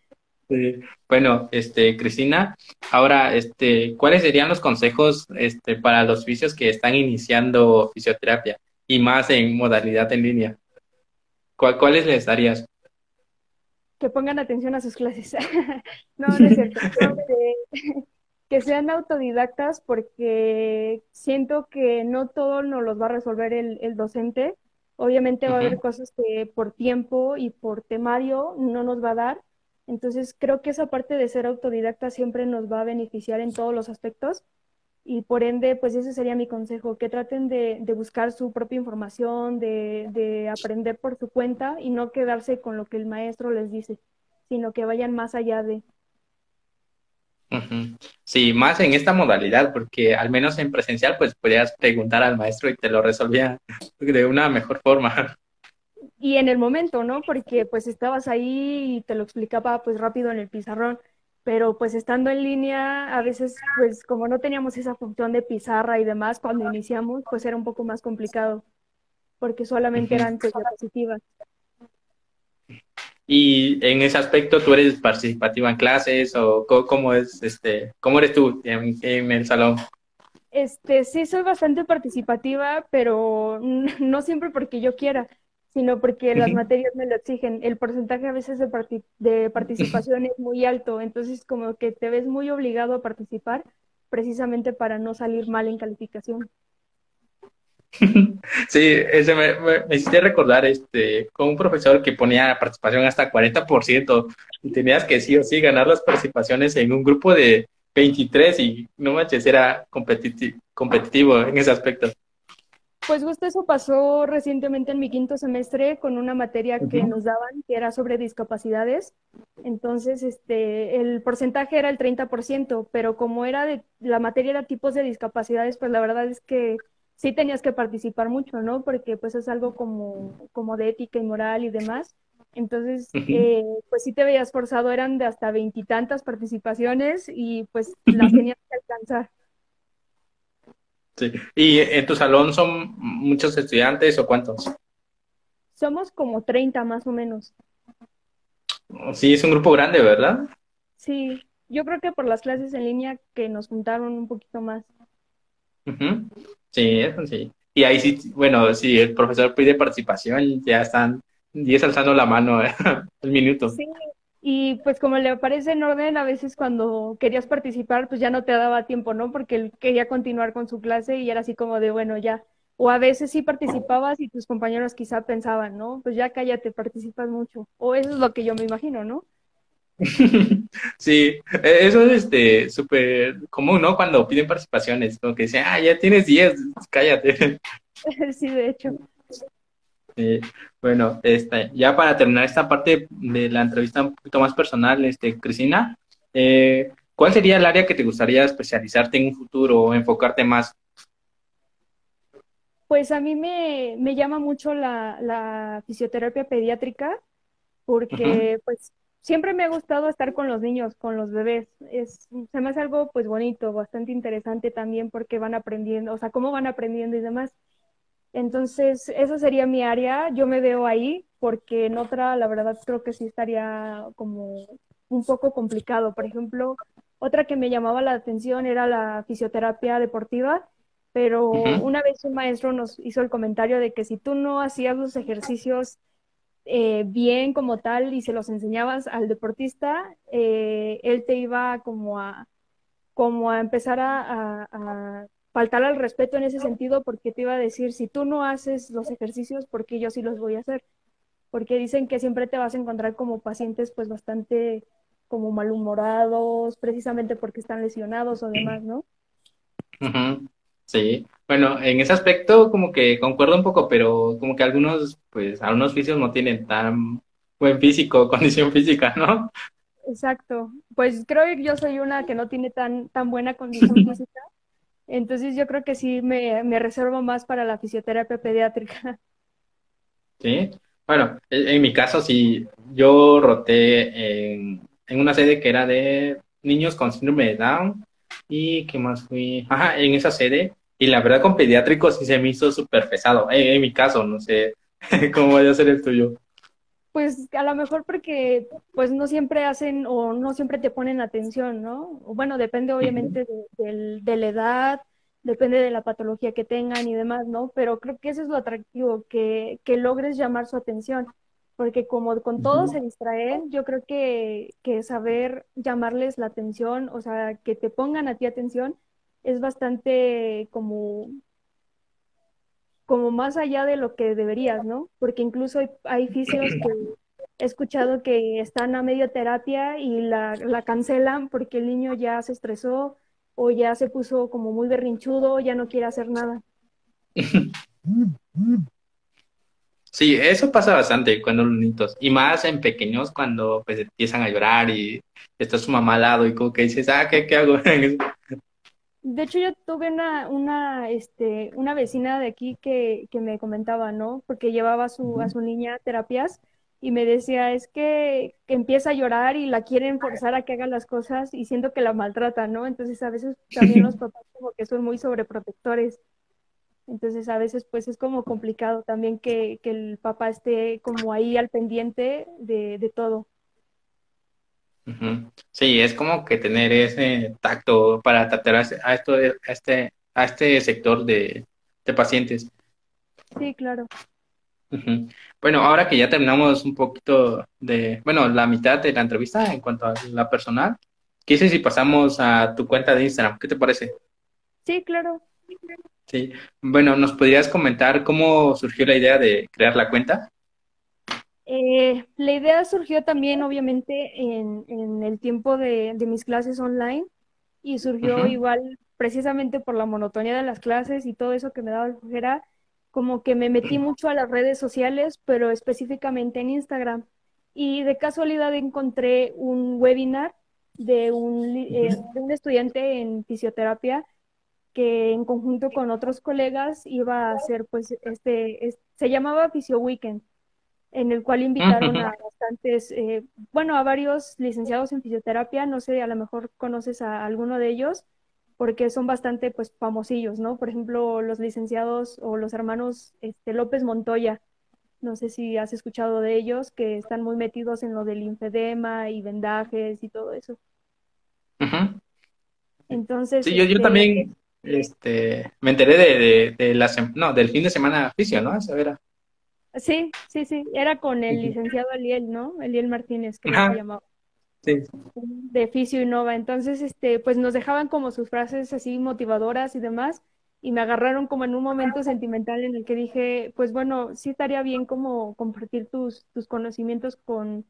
Bueno, este, Cristina, ahora, este, ¿cuáles serían los consejos este, para los fisios que están iniciando fisioterapia y más en modalidad en línea? ¿Cuáles les darías? Que pongan atención a sus clases. *laughs* no, no es cierto. *laughs* que, sean autodidactas porque siento que no todo nos los va a resolver el, docente. Obviamente va a haber cosas que por tiempo y por temario no nos va a dar. Entonces creo que esa parte de ser autodidacta siempre nos va a beneficiar en todos los aspectos y por ende, pues ese sería mi consejo, que traten de, buscar su propia información, de, aprender por su cuenta y no quedarse con lo que el maestro les dice, sino que vayan más allá de. Sí, más en esta modalidad, porque al menos en presencial, pues podías preguntar al maestro y te lo resolvía de una mejor forma. Y en el momento, ¿no? Porque pues estabas ahí y te lo explicaba pues rápido en el pizarrón pero pues estando en línea, a veces, pues como no teníamos esa función de pizarra y demás, cuando iniciamos, pues era un poco más complicado, porque solamente eran diapositivas. Y en ese aspecto, ¿tú eres participativa en clases o cómo, es, este, cómo eres tú en, en el salón? Este, sí, soy bastante participativa, pero *laughs* no siempre porque yo quiera sino porque las materias me lo exigen. El porcentaje a veces de, de participación es muy alto, entonces como que te ves muy obligado a participar precisamente para no salir mal en calificación. *laughs* Sí, ese me, me, hiciste recordar este, con un profesor que ponía participación hasta 40% y tenías que sí o sí ganar las participaciones en un grupo de 23 y no manches, era competitivo en ese aspecto. Pues justo eso pasó recientemente en mi quinto semestre con una materia que nos daban que era sobre discapacidades. Entonces, este, el porcentaje era el 30%, pero como era de, la materia era tipos de discapacidades, pues la verdad es que sí tenías que participar mucho, ¿no? Porque pues es algo como, como de ética y moral y demás. Entonces, eh, pues sí te veías forzado, eran de hasta veintitantas participaciones y pues las tenías que alcanzar. ¿Y en tu salón son muchos estudiantes o cuántos? Somos como 30 más o menos. Sí, es un grupo grande, ¿verdad? Sí, yo creo que por las clases en línea que nos juntaron un poquito más. Sí, eso sí. Y ahí sí, bueno, si el profesor pide participación, ya están 10 alzando la mano *laughs* el minuto. Sí, Y pues como le aparece en orden, a veces cuando querías participar, pues ya no te daba tiempo, ¿no? Porque él quería continuar con su clase y era así como de, bueno, ya. O a veces sí participabas y tus compañeros quizá pensaban, ¿no? Pues ya cállate, participas mucho. O eso es lo que yo me imagino, ¿no? *laughs* Sí, e-, eso es este súper común, ¿no? Cuando piden participaciones, como que dicen, ah, ya tienes 10, cállate. *laughs* Sí, de hecho. Bueno, este, ya para terminar esta parte de la entrevista un poquito más personal, este, Cristina, eh, ¿cuál sería el área que te gustaría especializarte en un futuro o enfocarte más? Pues a mí me, llama mucho la, fisioterapia pediátrica porque pues siempre me ha gustado estar con los niños, con los bebés. Es, se me hace algo pues bonito, bastante interesante también porque van aprendiendo, o sea, cómo van aprendiendo y demás. Entonces, esa sería mi área. Yo me veo ahí porque en otra, la verdad, creo que sí estaría como un poco complicado. Por ejemplo, otra que me llamaba la atención era la fisioterapia deportiva, pero una vez un maestro nos hizo el comentario de que si tú no hacías los ejercicios eh, bien como tal y se los enseñabas al deportista, eh, él te iba como a, como a empezar a, faltar al respeto en ese sentido porque te iba a decir, si tú no haces los ejercicios, ¿por qué yo sí los voy a hacer? Porque dicen que siempre te vas a encontrar como pacientes pues bastante como malhumorados, precisamente porque están lesionados o demás, ¿no? Sí, bueno, en ese aspecto como que concuerdo un poco, pero como que algunos, pues, algunos fisios no tienen tan buen físico, *laughs* condición física, ¿no? Exacto. Pues creo que yo soy una que no tiene tan, tan buena condición *laughs* física. Entonces yo creo que sí me, reservo más para la fisioterapia pediátrica. *laughs* Sí. Bueno, en, mi caso sí, yo roté en una sede que era de niños con síndrome de Down y que más fui, ajá, en esa sede y la verdad con pediátricos sí se me hizo súper pesado. En, mi caso, no sé *laughs* cómo vaya a ser el tuyo. Pues a lo mejor porque pues no siempre hacen o no siempre te ponen atención, ¿no? Bueno, depende obviamente de, la edad, depende de la patología que tengan y demás, ¿no? Pero creo que eso es lo atractivo, que, que logres llamar su atención, porque como con todo se distraen, yo creo que, que saber llamarles la atención, o sea, que te pongan a ti atención, es bastante como, como más allá de lo que deberías, ¿no? Porque incluso hay, fisios que he escuchado que están a medio terapia y la, la cancelan porque el niño ya se estresó o ya se puso como muy berrinchudo, ya no quiere hacer nada. *laughs* Sí, eso pasa bastante cuando los niños, y más en pequeños cuando pues empiezan a llorar y está su mamá al lado y como que dices, ah, ¿qué, qué hago? *laughs* De hecho, yo tuve una, una, este, una vecina de aquí que, que me comentaba, ¿no? Porque llevaba a su, a su niña a terapias y me decía, es que, empieza a llorar y la quieren forzar a que haga las cosas y siento que la maltrata, ¿no? Entonces a veces también los *laughs* papás como que son muy sobreprotectores. Entonces a veces pues es como complicado también que, que el papá esté como ahí al pendiente de, de todo. Sí, es como que tener ese tacto para tratar a, esto, a, este, a este sector de, pacientes. Sí, claro. Bueno, ahora que ya terminamos un poquito de, bueno, la mitad de la entrevista en cuanto a la personal, quise si pasamos a tu cuenta de Instagram. ¿Qué te parece? Sí, claro. Sí. Bueno, ¿nos podrías comentar cómo surgió la idea de crear la cuenta? Eh, la idea surgió también, obviamente, en, el tiempo de, mis clases online y surgió igual precisamente por la monotonía de las clases y todo eso que me daba flojera, como que me metí mucho a las redes sociales, pero específicamente en Instagram. Y de casualidad encontré un webinar de un, eh, de un estudiante en fisioterapia que en conjunto con otros colegas iba a hacer, pues, este, se llamaba Fisio Weekend en el cual invitaron a bastantes, eh, bueno, a varios licenciados en fisioterapia, no sé, a lo mejor conoces a alguno de ellos, porque son bastante, pues, famosillos, ¿no? Por ejemplo, los licenciados o los hermanos este, López Montoya, no sé si has escuchado de ellos, que están muy metidos en lo del linfedema y vendajes y todo eso. Entonces... Sí, yo, yo este, también este, me enteré de, de, la, no, del fin de semana fisio, ¿no? Esa Sí, sí, sí, era con el licenciado Eliel, ¿no? Eliel Martínez, que se llamaba. de Fisio Nova. Entonces, este, pues nos dejaban como sus frases así motivadoras y demás, y me agarraron como en un momento sentimental en el que dije, pues bueno, sí estaría bien como compartir tus, tus conocimientos con,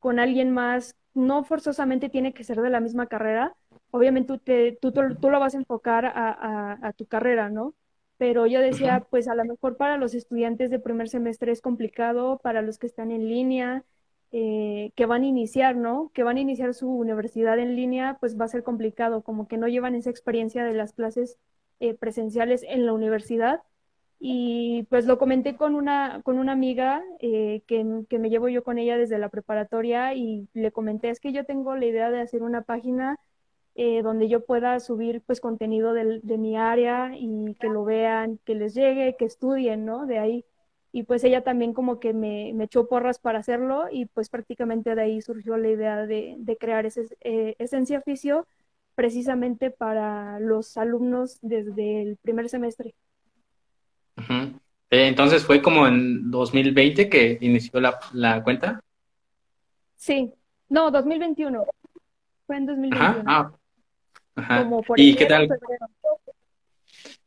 con alguien más, no forzosamente tiene que ser de la misma carrera, obviamente tú, tú, lo vas a enfocar a, a, tu carrera, ¿no? Pero yo decía, pues a lo mejor para los estudiantes de primer semestre es complicado, para los que están en línea, eh, que van a iniciar, ¿no? Que van a iniciar su universidad en línea, pues va a ser complicado, como que no llevan esa experiencia de las clases eh, presenciales en la universidad. Y pues lo comenté con una, con una amiga eh, que, que, me llevo yo con ella desde la preparatoria y le comenté, es que yo tengo la idea de hacer una página donde yo pueda subir pues contenido de, de mi área y que lo vean, que les llegue, que estudien, ¿no? De ahí y pues ella también como que me, me, echó porras para hacerlo y pues prácticamente de ahí surgió la idea de, de crear ese, eh, Esencia Oficio precisamente para los alumnos desde el primer semestre. Eh, entonces fue como en 2020 que inició la, la cuenta. Sí, no, 2021. Fue en 2021. Ajá. Ah. Como por ¿Y qué tal?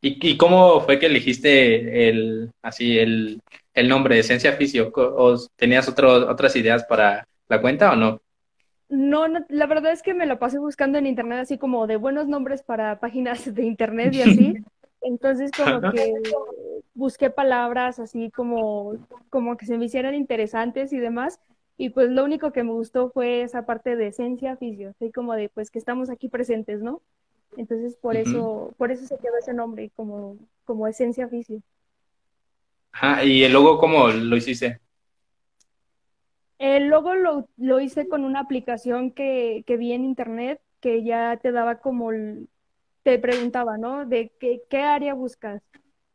¿Y, cómo fue que elegiste el, así, el, nombre de Esencia Fisio? ¿O tenías otras ideas para la cuenta o no? no? la verdad es que me lo pasé buscando en internet así como de buenos nombres para páginas de internet y así. *laughs* Entonces como que busqué palabras así como, como que se me hicieran interesantes y demás. Y pues lo único que me gustó fue esa parte de esencia fisio, así como de pues que estamos aquí presentes, ¿no? Entonces por eso, por eso se quedó ese nombre como, como esencia oficio. Ajá, ¿y el logo cómo lo hiciste? El logo lo, lo hice con una aplicación que, que, vi en internet que ya te daba como, te preguntaba, ¿no? De qué, qué área buscas.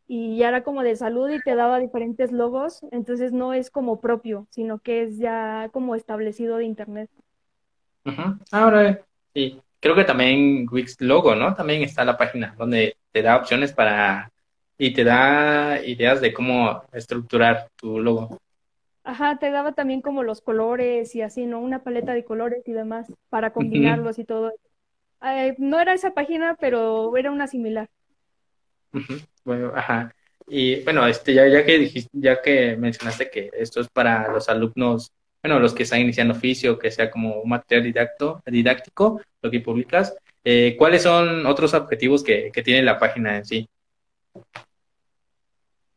Y ya era como de salud y te daba diferentes logos, entonces no es como propio, sino que es ya como establecido de internet. Ahora sí creo que también Wix Logo, ¿no? También está la página donde te da opciones para y te da ideas de cómo estructurar tu logo. Ajá, te daba también como los colores y así, ¿no? Una paleta de colores y demás para combinarlos y todo. Eh, no era esa página, pero era una similar. Bueno, ajá. Y bueno, este, ya, ya que dijiste, ya que mencionaste que esto es para los alumnos bueno, los que están iniciando oficio, que sea como un material didáctico, lo que publicas, eh, ¿cuáles son otros objetivos que, tiene la página en sí?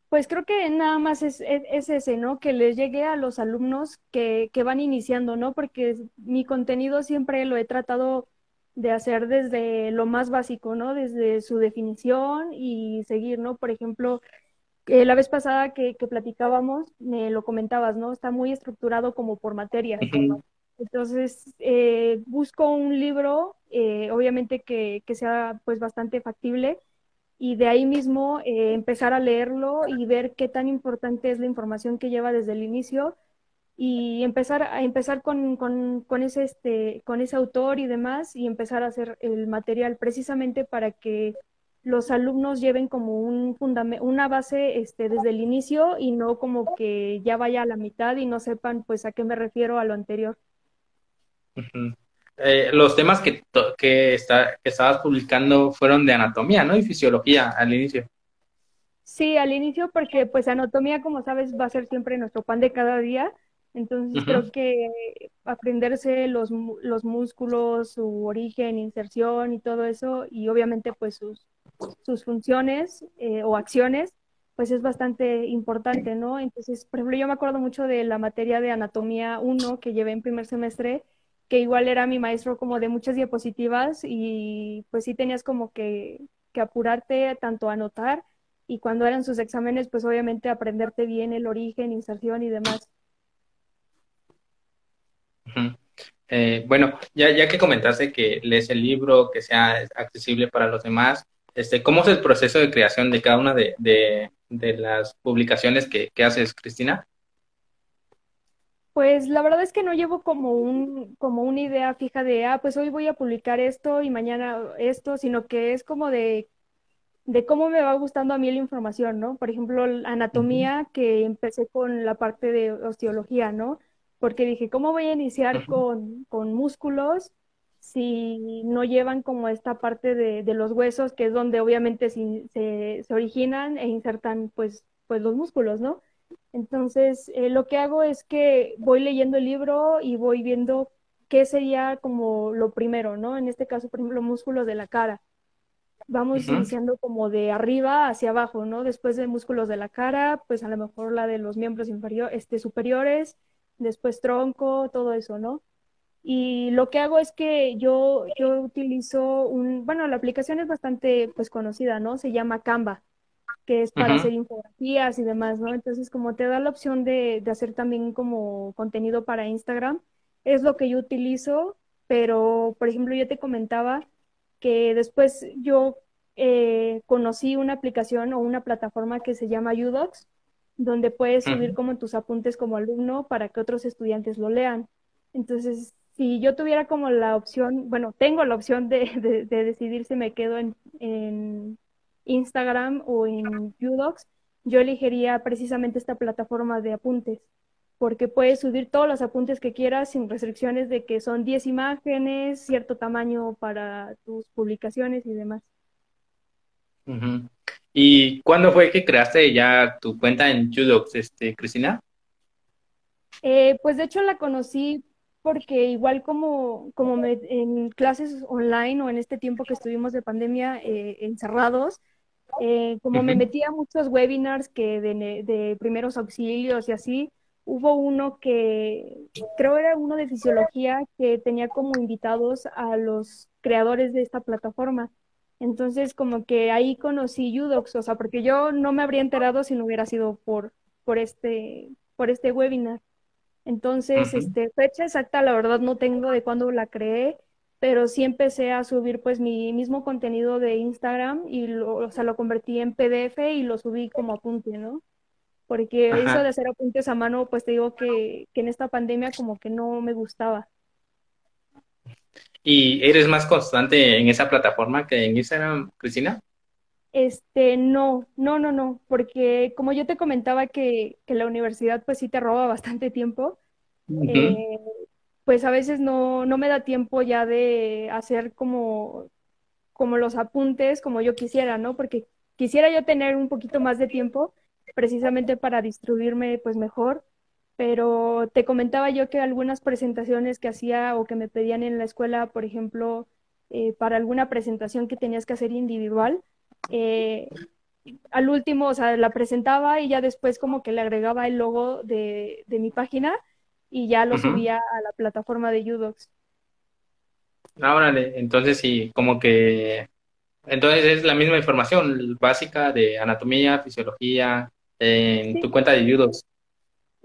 Pues creo que nada más es, ese, ¿no? Que les llegue a los alumnos que, que, van iniciando, ¿no? Porque mi contenido siempre lo he tratado de hacer desde lo más básico, ¿no? Desde su definición y seguir, ¿no? Por ejemplo, la vez pasada que, platicábamos, me lo comentabas, ¿no? Está muy estructurado como por materia. Entonces, eh, busco un libro, eh, obviamente que, sea pues bastante factible, y de ahí mismo eh, empezar a leerlo y ver qué tan importante es la información que lleva desde el inicio y empezar a empezar con, con, con, ese este con ese autor y demás y empezar a hacer el material precisamente para que los alumnos lleven como un una base este, desde el inicio y no como que ya vaya a la mitad y no sepan pues a qué me refiero a lo anterior. Eh, los temas que, que, está, que estabas publicando fueron de anatomía, ¿no? Y fisiología al inicio. Sí, al inicio porque pues anatomía, como sabes, va a ser siempre nuestro pan de cada día. Entonces creo que aprenderse los, los músculos, su origen, inserción y todo eso, y obviamente pues sus, sus funciones eh, o acciones, pues es bastante importante, ¿no? Entonces, por ejemplo, yo me acuerdo mucho de la materia de anatomía 1 que llevé en primer semestre, que igual era mi maestro como de muchas diapositivas y pues sí tenías como que, que apurarte tanto a anotar y cuando eran sus exámenes, pues obviamente aprenderte bien el origen, inserción y demás. Eh, bueno, ya, ya que comentaste que lees el libro, que sea accesible para los demás, este, ¿cómo es el proceso de creación de cada una de, las publicaciones que, haces, Cristina? Pues la verdad es que no llevo como un, como una idea fija de, ah, pues hoy voy a publicar esto y mañana esto, sino que es como de, de cómo me va gustando a mí la información, ¿no? Por ejemplo, anatomía, que empecé con la parte de osteología, ¿no? Porque dije, ¿cómo voy a iniciar con, con, músculos si no llevan como esta parte de, de los huesos, que es donde obviamente se, se, originan e insertan pues, pues los músculos, ¿no? Entonces, eh, lo que hago es que voy leyendo el libro y voy viendo qué sería como lo primero, ¿no? En este caso, por ejemplo, músculos de la cara. Vamos iniciando como de arriba hacia abajo, ¿no? Después de músculos de la cara, pues a lo mejor la de los miembros inferiores, este, superiores, después tronco, todo eso, ¿no? Y lo que hago es que yo, yo utilizo un, bueno, la aplicación es bastante pues conocida, ¿no? Se llama Canva, que es para hacer infografías y demás, ¿no? Entonces, como te da la opción de, de hacer también como contenido para Instagram, es lo que yo utilizo, pero por ejemplo yo te comentaba que después yo eh, conocí una aplicación o una plataforma que se llama Udocs, donde puedes subir como tus apuntes como alumno para que otros estudiantes lo lean. Entonces, si yo tuviera como la opción, bueno, tengo la opción *laughs* de, decidir si me quedo en, en Instagram o en Udocs, yo elegiría precisamente esta plataforma de apuntes porque puedes subir todos los apuntes que quieras sin restricciones de que son 10 imágenes, cierto tamaño para tus publicaciones y demás. ¿Y cuándo fue que creaste ya tu cuenta en Judox, este, Cristina? Eh, pues de hecho la conocí porque igual como, como me, en clases online o en este tiempo que estuvimos de pandemia eh, encerrados, eh, como me metía a muchos webinars que de, de primeros auxilios y así, hubo uno que creo era uno de fisiología que tenía como invitados a los creadores de esta plataforma. Entonces, como que ahí conocí Udox, o sea, porque yo no me habría enterado si no hubiera sido por, por, este, por este webinar. Entonces, este, fecha exacta, la verdad no tengo de cuándo la creé, pero sí empecé a subir pues mi mismo contenido de Instagram y lo, o sea, lo convertí en PDF y lo subí como apunte, ¿no? porque eso de hacer apuntes a mano, pues te digo que, en esta pandemia como que no me gustaba. ¿Y eres más constante en esa plataforma que en Instagram, Cristina? Este, no, no, no, no, porque como yo te comentaba que, la universidad pues sí te roba bastante tiempo, eh, pues a veces no, no me da tiempo ya de hacer como, como los apuntes como yo quisiera, ¿no? Porque quisiera yo tener un poquito más de tiempo, precisamente para distribuirme pues mejor, pero te comentaba yo que algunas presentaciones que hacía o que me pedían en la escuela, por ejemplo, eh, para alguna presentación que tenías que hacer individual, eh, al último, o sea, la presentaba y ya después como que le agregaba el logo de, mi página y ya lo subía a la plataforma de Udocs. Ah, entonces sí, como que, entonces es la misma información básica de anatomía, fisiología, en tu cuenta de Judos.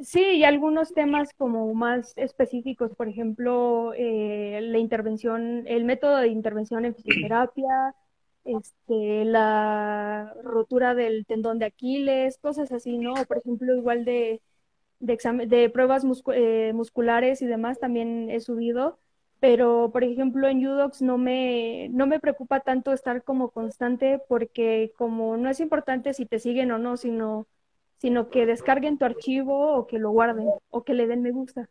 Sí, y algunos temas como más específicos, por ejemplo, eh, la intervención, el método de intervención en fisioterapia, *clears throat* este, la rotura del tendón de Aquiles, cosas así, ¿no? Por ejemplo, igual de, de, examen, de pruebas eh, musculares y demás también he subido, pero por ejemplo en Udox no me, no me preocupa tanto estar como constante porque como no es importante si te siguen o no, sino sino que descarguen tu archivo o que lo guarden o que le den me gusta.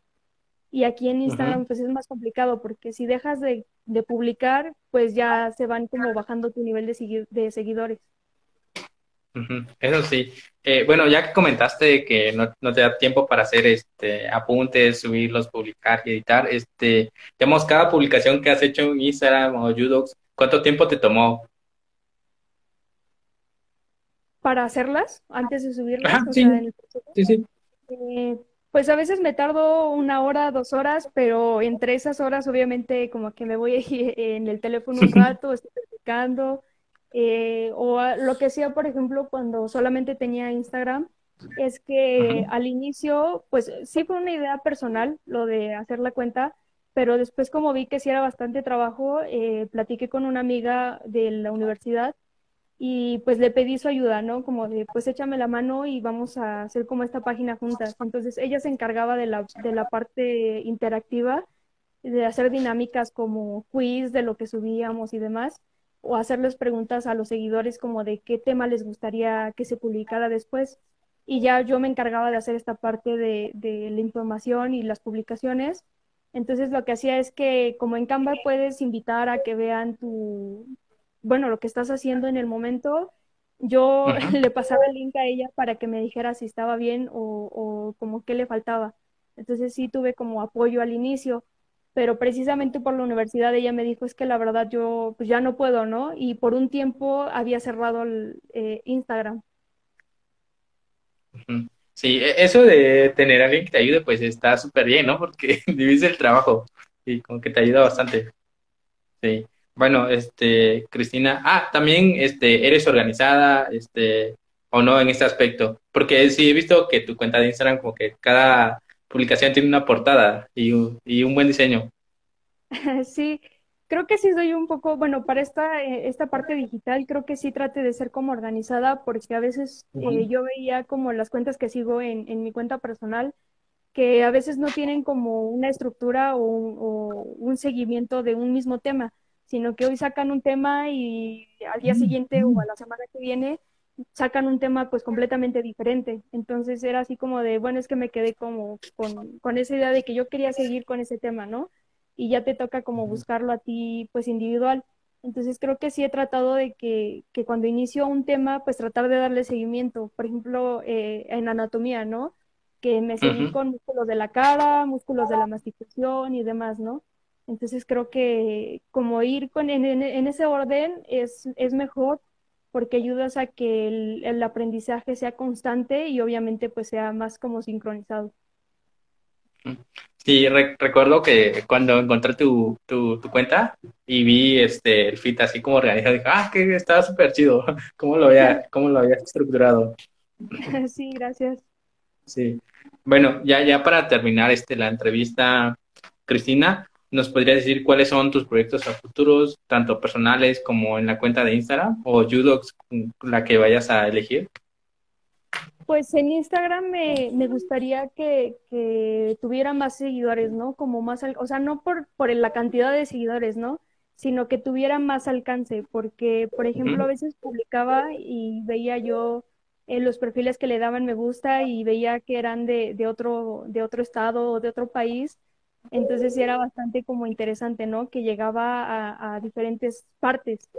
Y aquí en Instagram pues es más complicado porque si dejas de, publicar, pues ya se van como bajando tu nivel de, de seguidores. Eso sí. Eh, bueno, ya que comentaste que no, te da tiempo para hacer este apuntes, subirlos, publicar y editar, este, digamos, cada publicación que has hecho en Instagram o Udox, ¿cuánto tiempo te tomó? Para hacerlas antes de subirlas. sí. sí, eh, pues a veces me tardo una hora, dos horas, pero entre esas horas obviamente como que me voy *laughs* en el teléfono un *laughs* rato, estoy practicando. Eh, o lo que hacía, por ejemplo, cuando solamente tenía Instagram, es que al inicio, pues sí fue una idea personal lo de hacer la cuenta, pero después como vi que sí era bastante trabajo, eh, platiqué con una amiga de la universidad y pues le pedí su ayuda, ¿no? Como de, pues échame la mano y vamos a hacer como esta página juntas. Entonces ella se encargaba de la, de la parte interactiva, de hacer dinámicas como quiz de lo que subíamos y demás, o hacerles preguntas a los seguidores como de qué tema les gustaría que se publicara después. y ya yo me encargaba de hacer esta parte de, la información y las publicaciones. Entonces lo que hacía es que como en Canva puedes invitar a que vean tu, bueno, lo que estás haciendo en el momento, yo *laughs* le pasaba el link a ella para que me dijera si estaba bien o, o como qué le faltaba. Entonces sí tuve como apoyo al inicio, pero precisamente por la universidad ella me dijo es que la verdad yo pues ya no puedo, ¿no? Y por un tiempo había cerrado el eh, Instagram. Sí, e, eso de tener a alguien que te ayude pues está súper bien, ¿no? *laughs* Porque divides el trabajo y como que te ayuda bastante. Sí. Bueno, este, Cristina, ah, también este, eres organizada, este, o no en este aspecto, porque sí he visto que tu cuenta de Instagram como que cada publicación tiene una portada y un, y un buen diseño. *laughs* Sí, creo que sí soy un poco, bueno, para esta, eh, esta parte digital, creo que sí trate de ser como organizada, porque a veces eh, yo veía como las cuentas que sigo en, en, mi cuenta personal, que a veces no tienen como una estructura o, o, un seguimiento de un mismo tema, sino que hoy sacan un tema y al día siguiente o a la semana que viene sacan un tema pues completamente diferente. Entonces era así como de, bueno, es que me quedé como con, con, esa idea de que yo quería seguir con ese tema, ¿no? Y ya te toca como buscarlo a ti pues individual. Entonces creo que sí he tratado de que, que cuando inicio un tema, pues tratar de darle seguimiento. Por ejemplo, eh, en anatomía, ¿no? Que me seguí con músculos de la cara, músculos de la masticación y demás, ¿no? Entonces creo que como ir con, en, en ese orden es, es mejor porque ayudas a que el, aprendizaje sea constante y obviamente pues sea más como sincronizado. Sí, recuerdo que cuando encontré tu, tu, cuenta y vi este el fit así como organizado, dije, ah, que estaba súper chido, *laughs* ¿cómo lo, había, ¿cómo lo había estructurado? *laughs* Sí, gracias. Sí. Bueno, ya, ya para terminar este, la entrevista, Cristina, ¿Nos podrías decir cuáles son tus proyectos a futuros, tanto personales como en la cuenta de Instagram o Judox, la que vayas a elegir? Pues en Instagram me, me gustaría que, que, tuviera más seguidores, ¿no? Como más, o sea, no por, por la cantidad de seguidores, ¿no? Sino que tuviera más alcance, porque, por ejemplo, a veces publicaba y veía yo en los perfiles que le daban me gusta y veía que eran de, de, otro, de otro estado o de otro país entonces era bastante como interesante, ¿no? Que llegaba a, diferentes partes.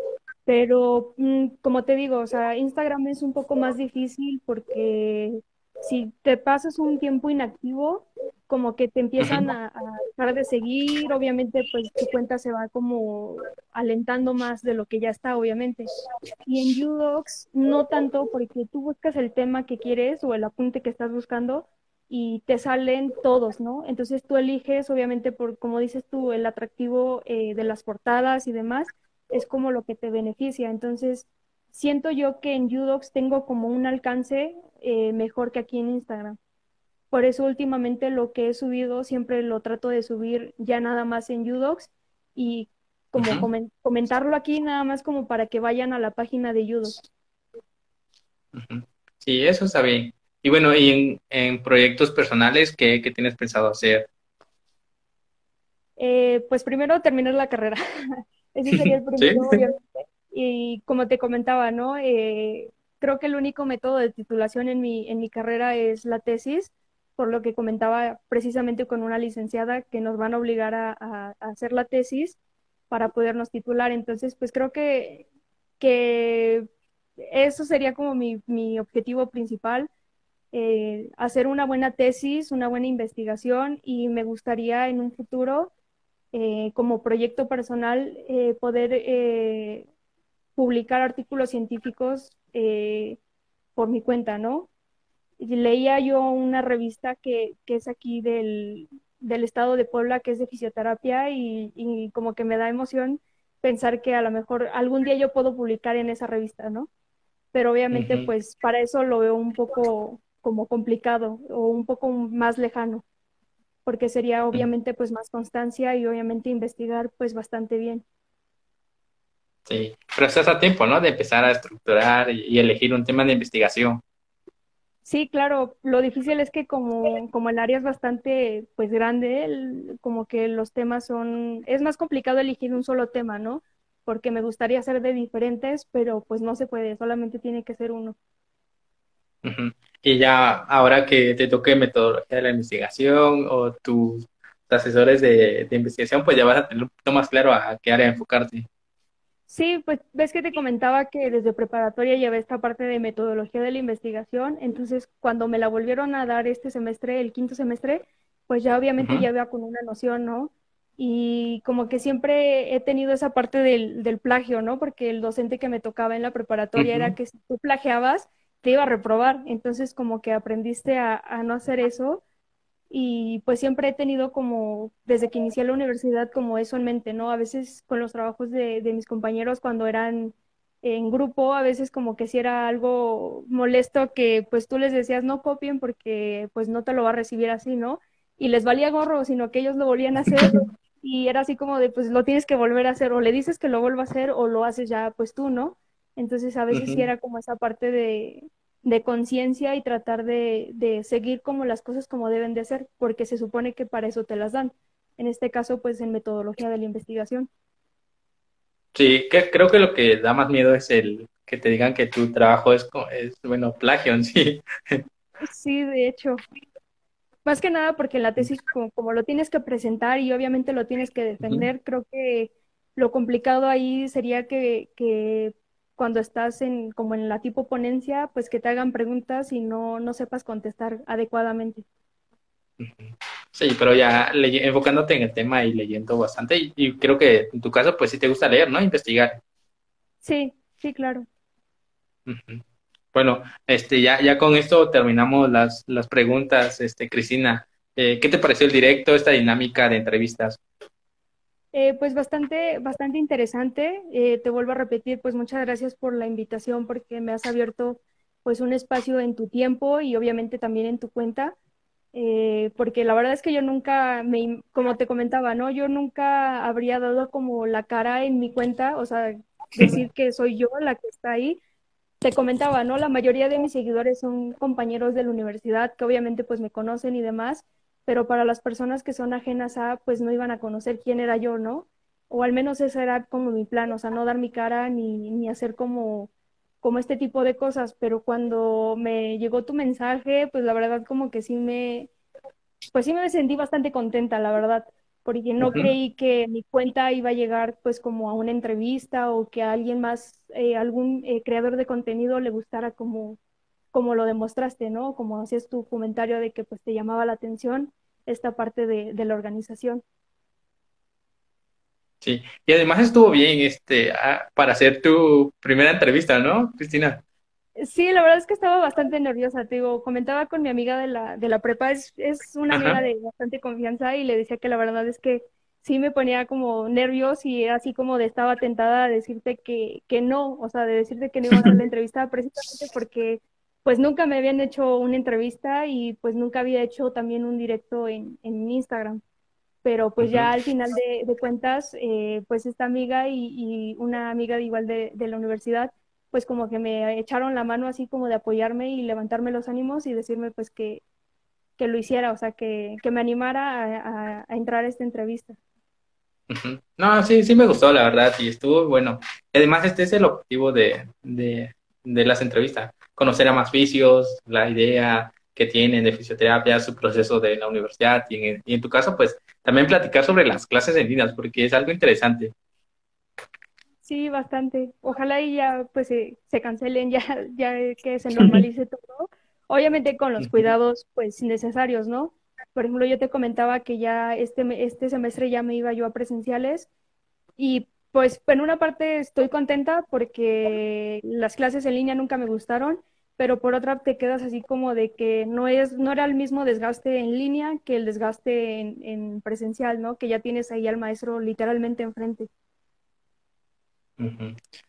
Pero mm, como te digo, o sea, Instagram es un poco más difícil porque si te pasas un tiempo inactivo, como que te empiezan a, dejar de seguir, obviamente pues tu cuenta se va como alentando más de lo que ya está, obviamente. Y en Udocs no tanto porque tú buscas el tema que quieres o el apunte que estás buscando, y te salen todos, ¿no? Entonces tú eliges, obviamente, por como dices tú, el atractivo eh, de las portadas y demás, es como lo que te beneficia. Entonces, siento yo que en Udocs tengo como un alcance eh, mejor que aquí en Instagram. Por eso últimamente lo que he subido siempre lo trato de subir ya nada más en Udocs y como comentarlo aquí nada más como para que vayan a la página de Udocs. Sí, eso está bien. Y bueno, y en, proyectos personales, ¿qué, tienes pensado hacer? Eh, pues primero terminar la carrera. *laughs* Ese sería el *laughs* primero, obviamente. Y como te comentaba, ¿no? Eh, creo que el único método de titulación en mi, en mi carrera es la tesis, por lo que comentaba precisamente con una licenciada que nos van a obligar a, hacer la tesis para podernos titular. Entonces, pues creo que, que eso sería como mi, mi objetivo principal eh, hacer una buena tesis, una buena investigación y me gustaría en un futuro, eh, como proyecto personal, eh, poder publicar artículos científicos por mi cuenta, ¿no? leía yo una revista que, que es aquí del, del, estado de Puebla, que es de fisioterapia, y, y, como que me da emoción pensar que a lo mejor algún día yo puedo publicar en esa revista, ¿no? Pero obviamente, pues para eso lo veo un poco como complicado o un poco más lejano, porque sería obviamente pues más constancia y obviamente investigar pues bastante bien. Sí, pero estás a tiempo, ¿no? De empezar a estructurar y, elegir un tema de investigación. Sí, claro, lo difícil es que como, como el área es bastante pues grande, como que los temas son, es más complicado elegir un solo tema, ¿no? Porque me gustaría hacer de diferentes, pero pues no se puede, solamente tiene que ser uno. Y ya ahora que te toque metodología de la investigación o tus asesores de, investigación, pues ya vas a tener un poquito más claro a qué área enfocarte. Sí, pues ves que te comentaba que desde preparatoria llevé esta parte de metodología de la investigación, entonces cuando me la volvieron a dar este semestre, el quinto semestre, pues ya obviamente ya había con una noción, ¿no? Y como que siempre he tenido esa parte del, del plagio, ¿no? Porque el docente que me tocaba en la preparatoria era que si tú plagiabas, te iba a reprobar. Entonces como que aprendiste a, a, no hacer eso. Y pues siempre he tenido como, desde que inicié la universidad, como eso en mente, ¿no? A veces con los trabajos de, de mis compañeros cuando eran en grupo, a veces como que si era algo molesto que pues tú les decías no copien porque pues no te lo va a recibir así, ¿no? Y les valía gorro, sino que ellos lo volvían a hacer *laughs* y era así como de pues lo tienes que volver a hacer o le dices que lo vuelva a hacer o lo haces ya pues tú, ¿no? Entonces a veces sí era como esa parte de, de conciencia y tratar de, de, seguir como las cosas como deben de ser, porque se supone que para eso te las dan. En este caso, pues en metodología de la investigación. Sí, que, creo que lo que da más miedo es el que te digan que tu trabajo es, es bueno, plagio en sí. Sí, de hecho. Más que nada porque la tesis, como, como lo tienes que presentar y obviamente lo tienes que defender, creo que lo complicado ahí sería que, que cuando estás en como en la tipo ponencia, pues que te hagan preguntas y no, no sepas contestar adecuadamente. Sí, pero ya enfocándote en el tema y leyendo bastante, y, creo que en tu caso, pues sí te gusta leer, ¿no? Investigar. Sí, sí, claro. Bueno, este, ya, ya con esto terminamos las, las preguntas, este, Cristina. Eh, ¿Qué te pareció el directo, esta dinámica de entrevistas? Eh, pues bastante, bastante interesante. Eh, te vuelvo a repetir, pues muchas gracias por la invitación porque me has abierto pues un espacio en tu tiempo y obviamente también en tu cuenta. Eh, porque la verdad es que yo nunca, me, como te comentaba, ¿no? Yo nunca habría dado como la cara en mi cuenta, o sea, decir *laughs* que soy yo la que está ahí. Te comentaba, ¿no? La mayoría de mis seguidores son compañeros de la universidad que obviamente pues me conocen y demás, pero para las personas que son ajenas a, pues no iban a conocer quién era yo, ¿no? O al menos ese era como mi plan, o sea, no dar mi cara ni, ni hacer como, como este tipo de cosas, pero cuando me llegó tu mensaje, pues la verdad como que sí me, pues sí me sentí bastante contenta, la verdad, porque no creí que mi cuenta iba a llegar pues como a una entrevista o que a alguien más, eh, algún eh, creador de contenido le gustara como como lo demostraste, ¿no? Como hacías tu comentario de que pues te llamaba la atención esta parte de, la organización. Sí, y además estuvo bien este ah, para hacer tu primera entrevista, ¿no, Cristina? Sí, la verdad es que estaba bastante nerviosa, te digo, comentaba con mi amiga de la, de la prepa, es, es una amiga de bastante confianza y le decía que la verdad es que sí me ponía como nervios y era así como de estaba tentada a decirte que, que no, o sea, de decirte que no iba a hacer la entrevista precisamente porque pues nunca me habían hecho una entrevista y pues nunca había hecho también un directo en, en Instagram. Pero pues ya al final de, cuentas, eh, pues esta amiga y, una amiga de igual de, la universidad, pues como que me echaron la mano así como de apoyarme y levantarme los ánimos y decirme pues que, que lo hiciera, o sea, que, que me animara a, entrar a esta entrevista. No, sí, sí me gustó, la verdad, y estuvo bueno. Además, este es el objetivo de, de, de las entrevistas, conocer a más fisios, la idea que tienen de fisioterapia, su proceso de la universidad y en, y en tu caso, pues también platicar sobre las clases en línea, porque es algo interesante. Sí, bastante. Ojalá y ya pues se, se cancelen, *laughs* ya, ya que se normalice todo. Obviamente con los cuidados pues necesarios, ¿no? Por ejemplo, yo te comentaba que ya este, este semestre ya me iba yo a presenciales y pues en una parte estoy contenta porque las clases en línea nunca me gustaron, pero por otra te quedas así como de que no es, no era el mismo desgaste en línea que el desgaste en, presencial, ¿no? Que ya tienes ahí al maestro literalmente enfrente.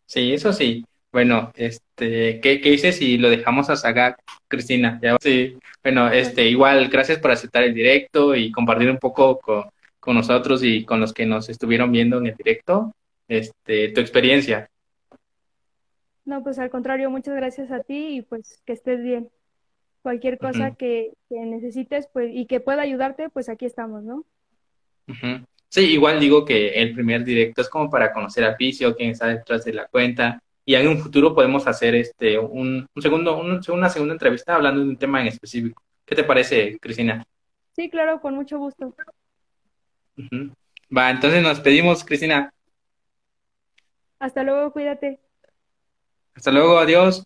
Sí, eso sí. Bueno, este, ¿qué, qué dices si lo dejamos a Saga, Cristina? Sí, bueno, este, igual, gracias por aceptar el directo y compartir un poco con, con nosotros y con los que nos estuvieron viendo en el directo este, tu experiencia. No, pues al contrario, muchas gracias a ti y pues que estés bien. Cualquier cosa que, necesites pues, y que pueda ayudarte, pues aquí estamos, ¿no? Sí, igual digo que el primer directo es como para conocer a Picio, quién está detrás de la cuenta, y en un futuro podemos hacer este un, segundo, una segunda entrevista hablando de un tema en específico. ¿Qué te parece, Cristina? Sí, claro, con mucho gusto. Va, entonces nos pedimos, Cristina. Hasta luego, cuídate. Hasta luego, adiós.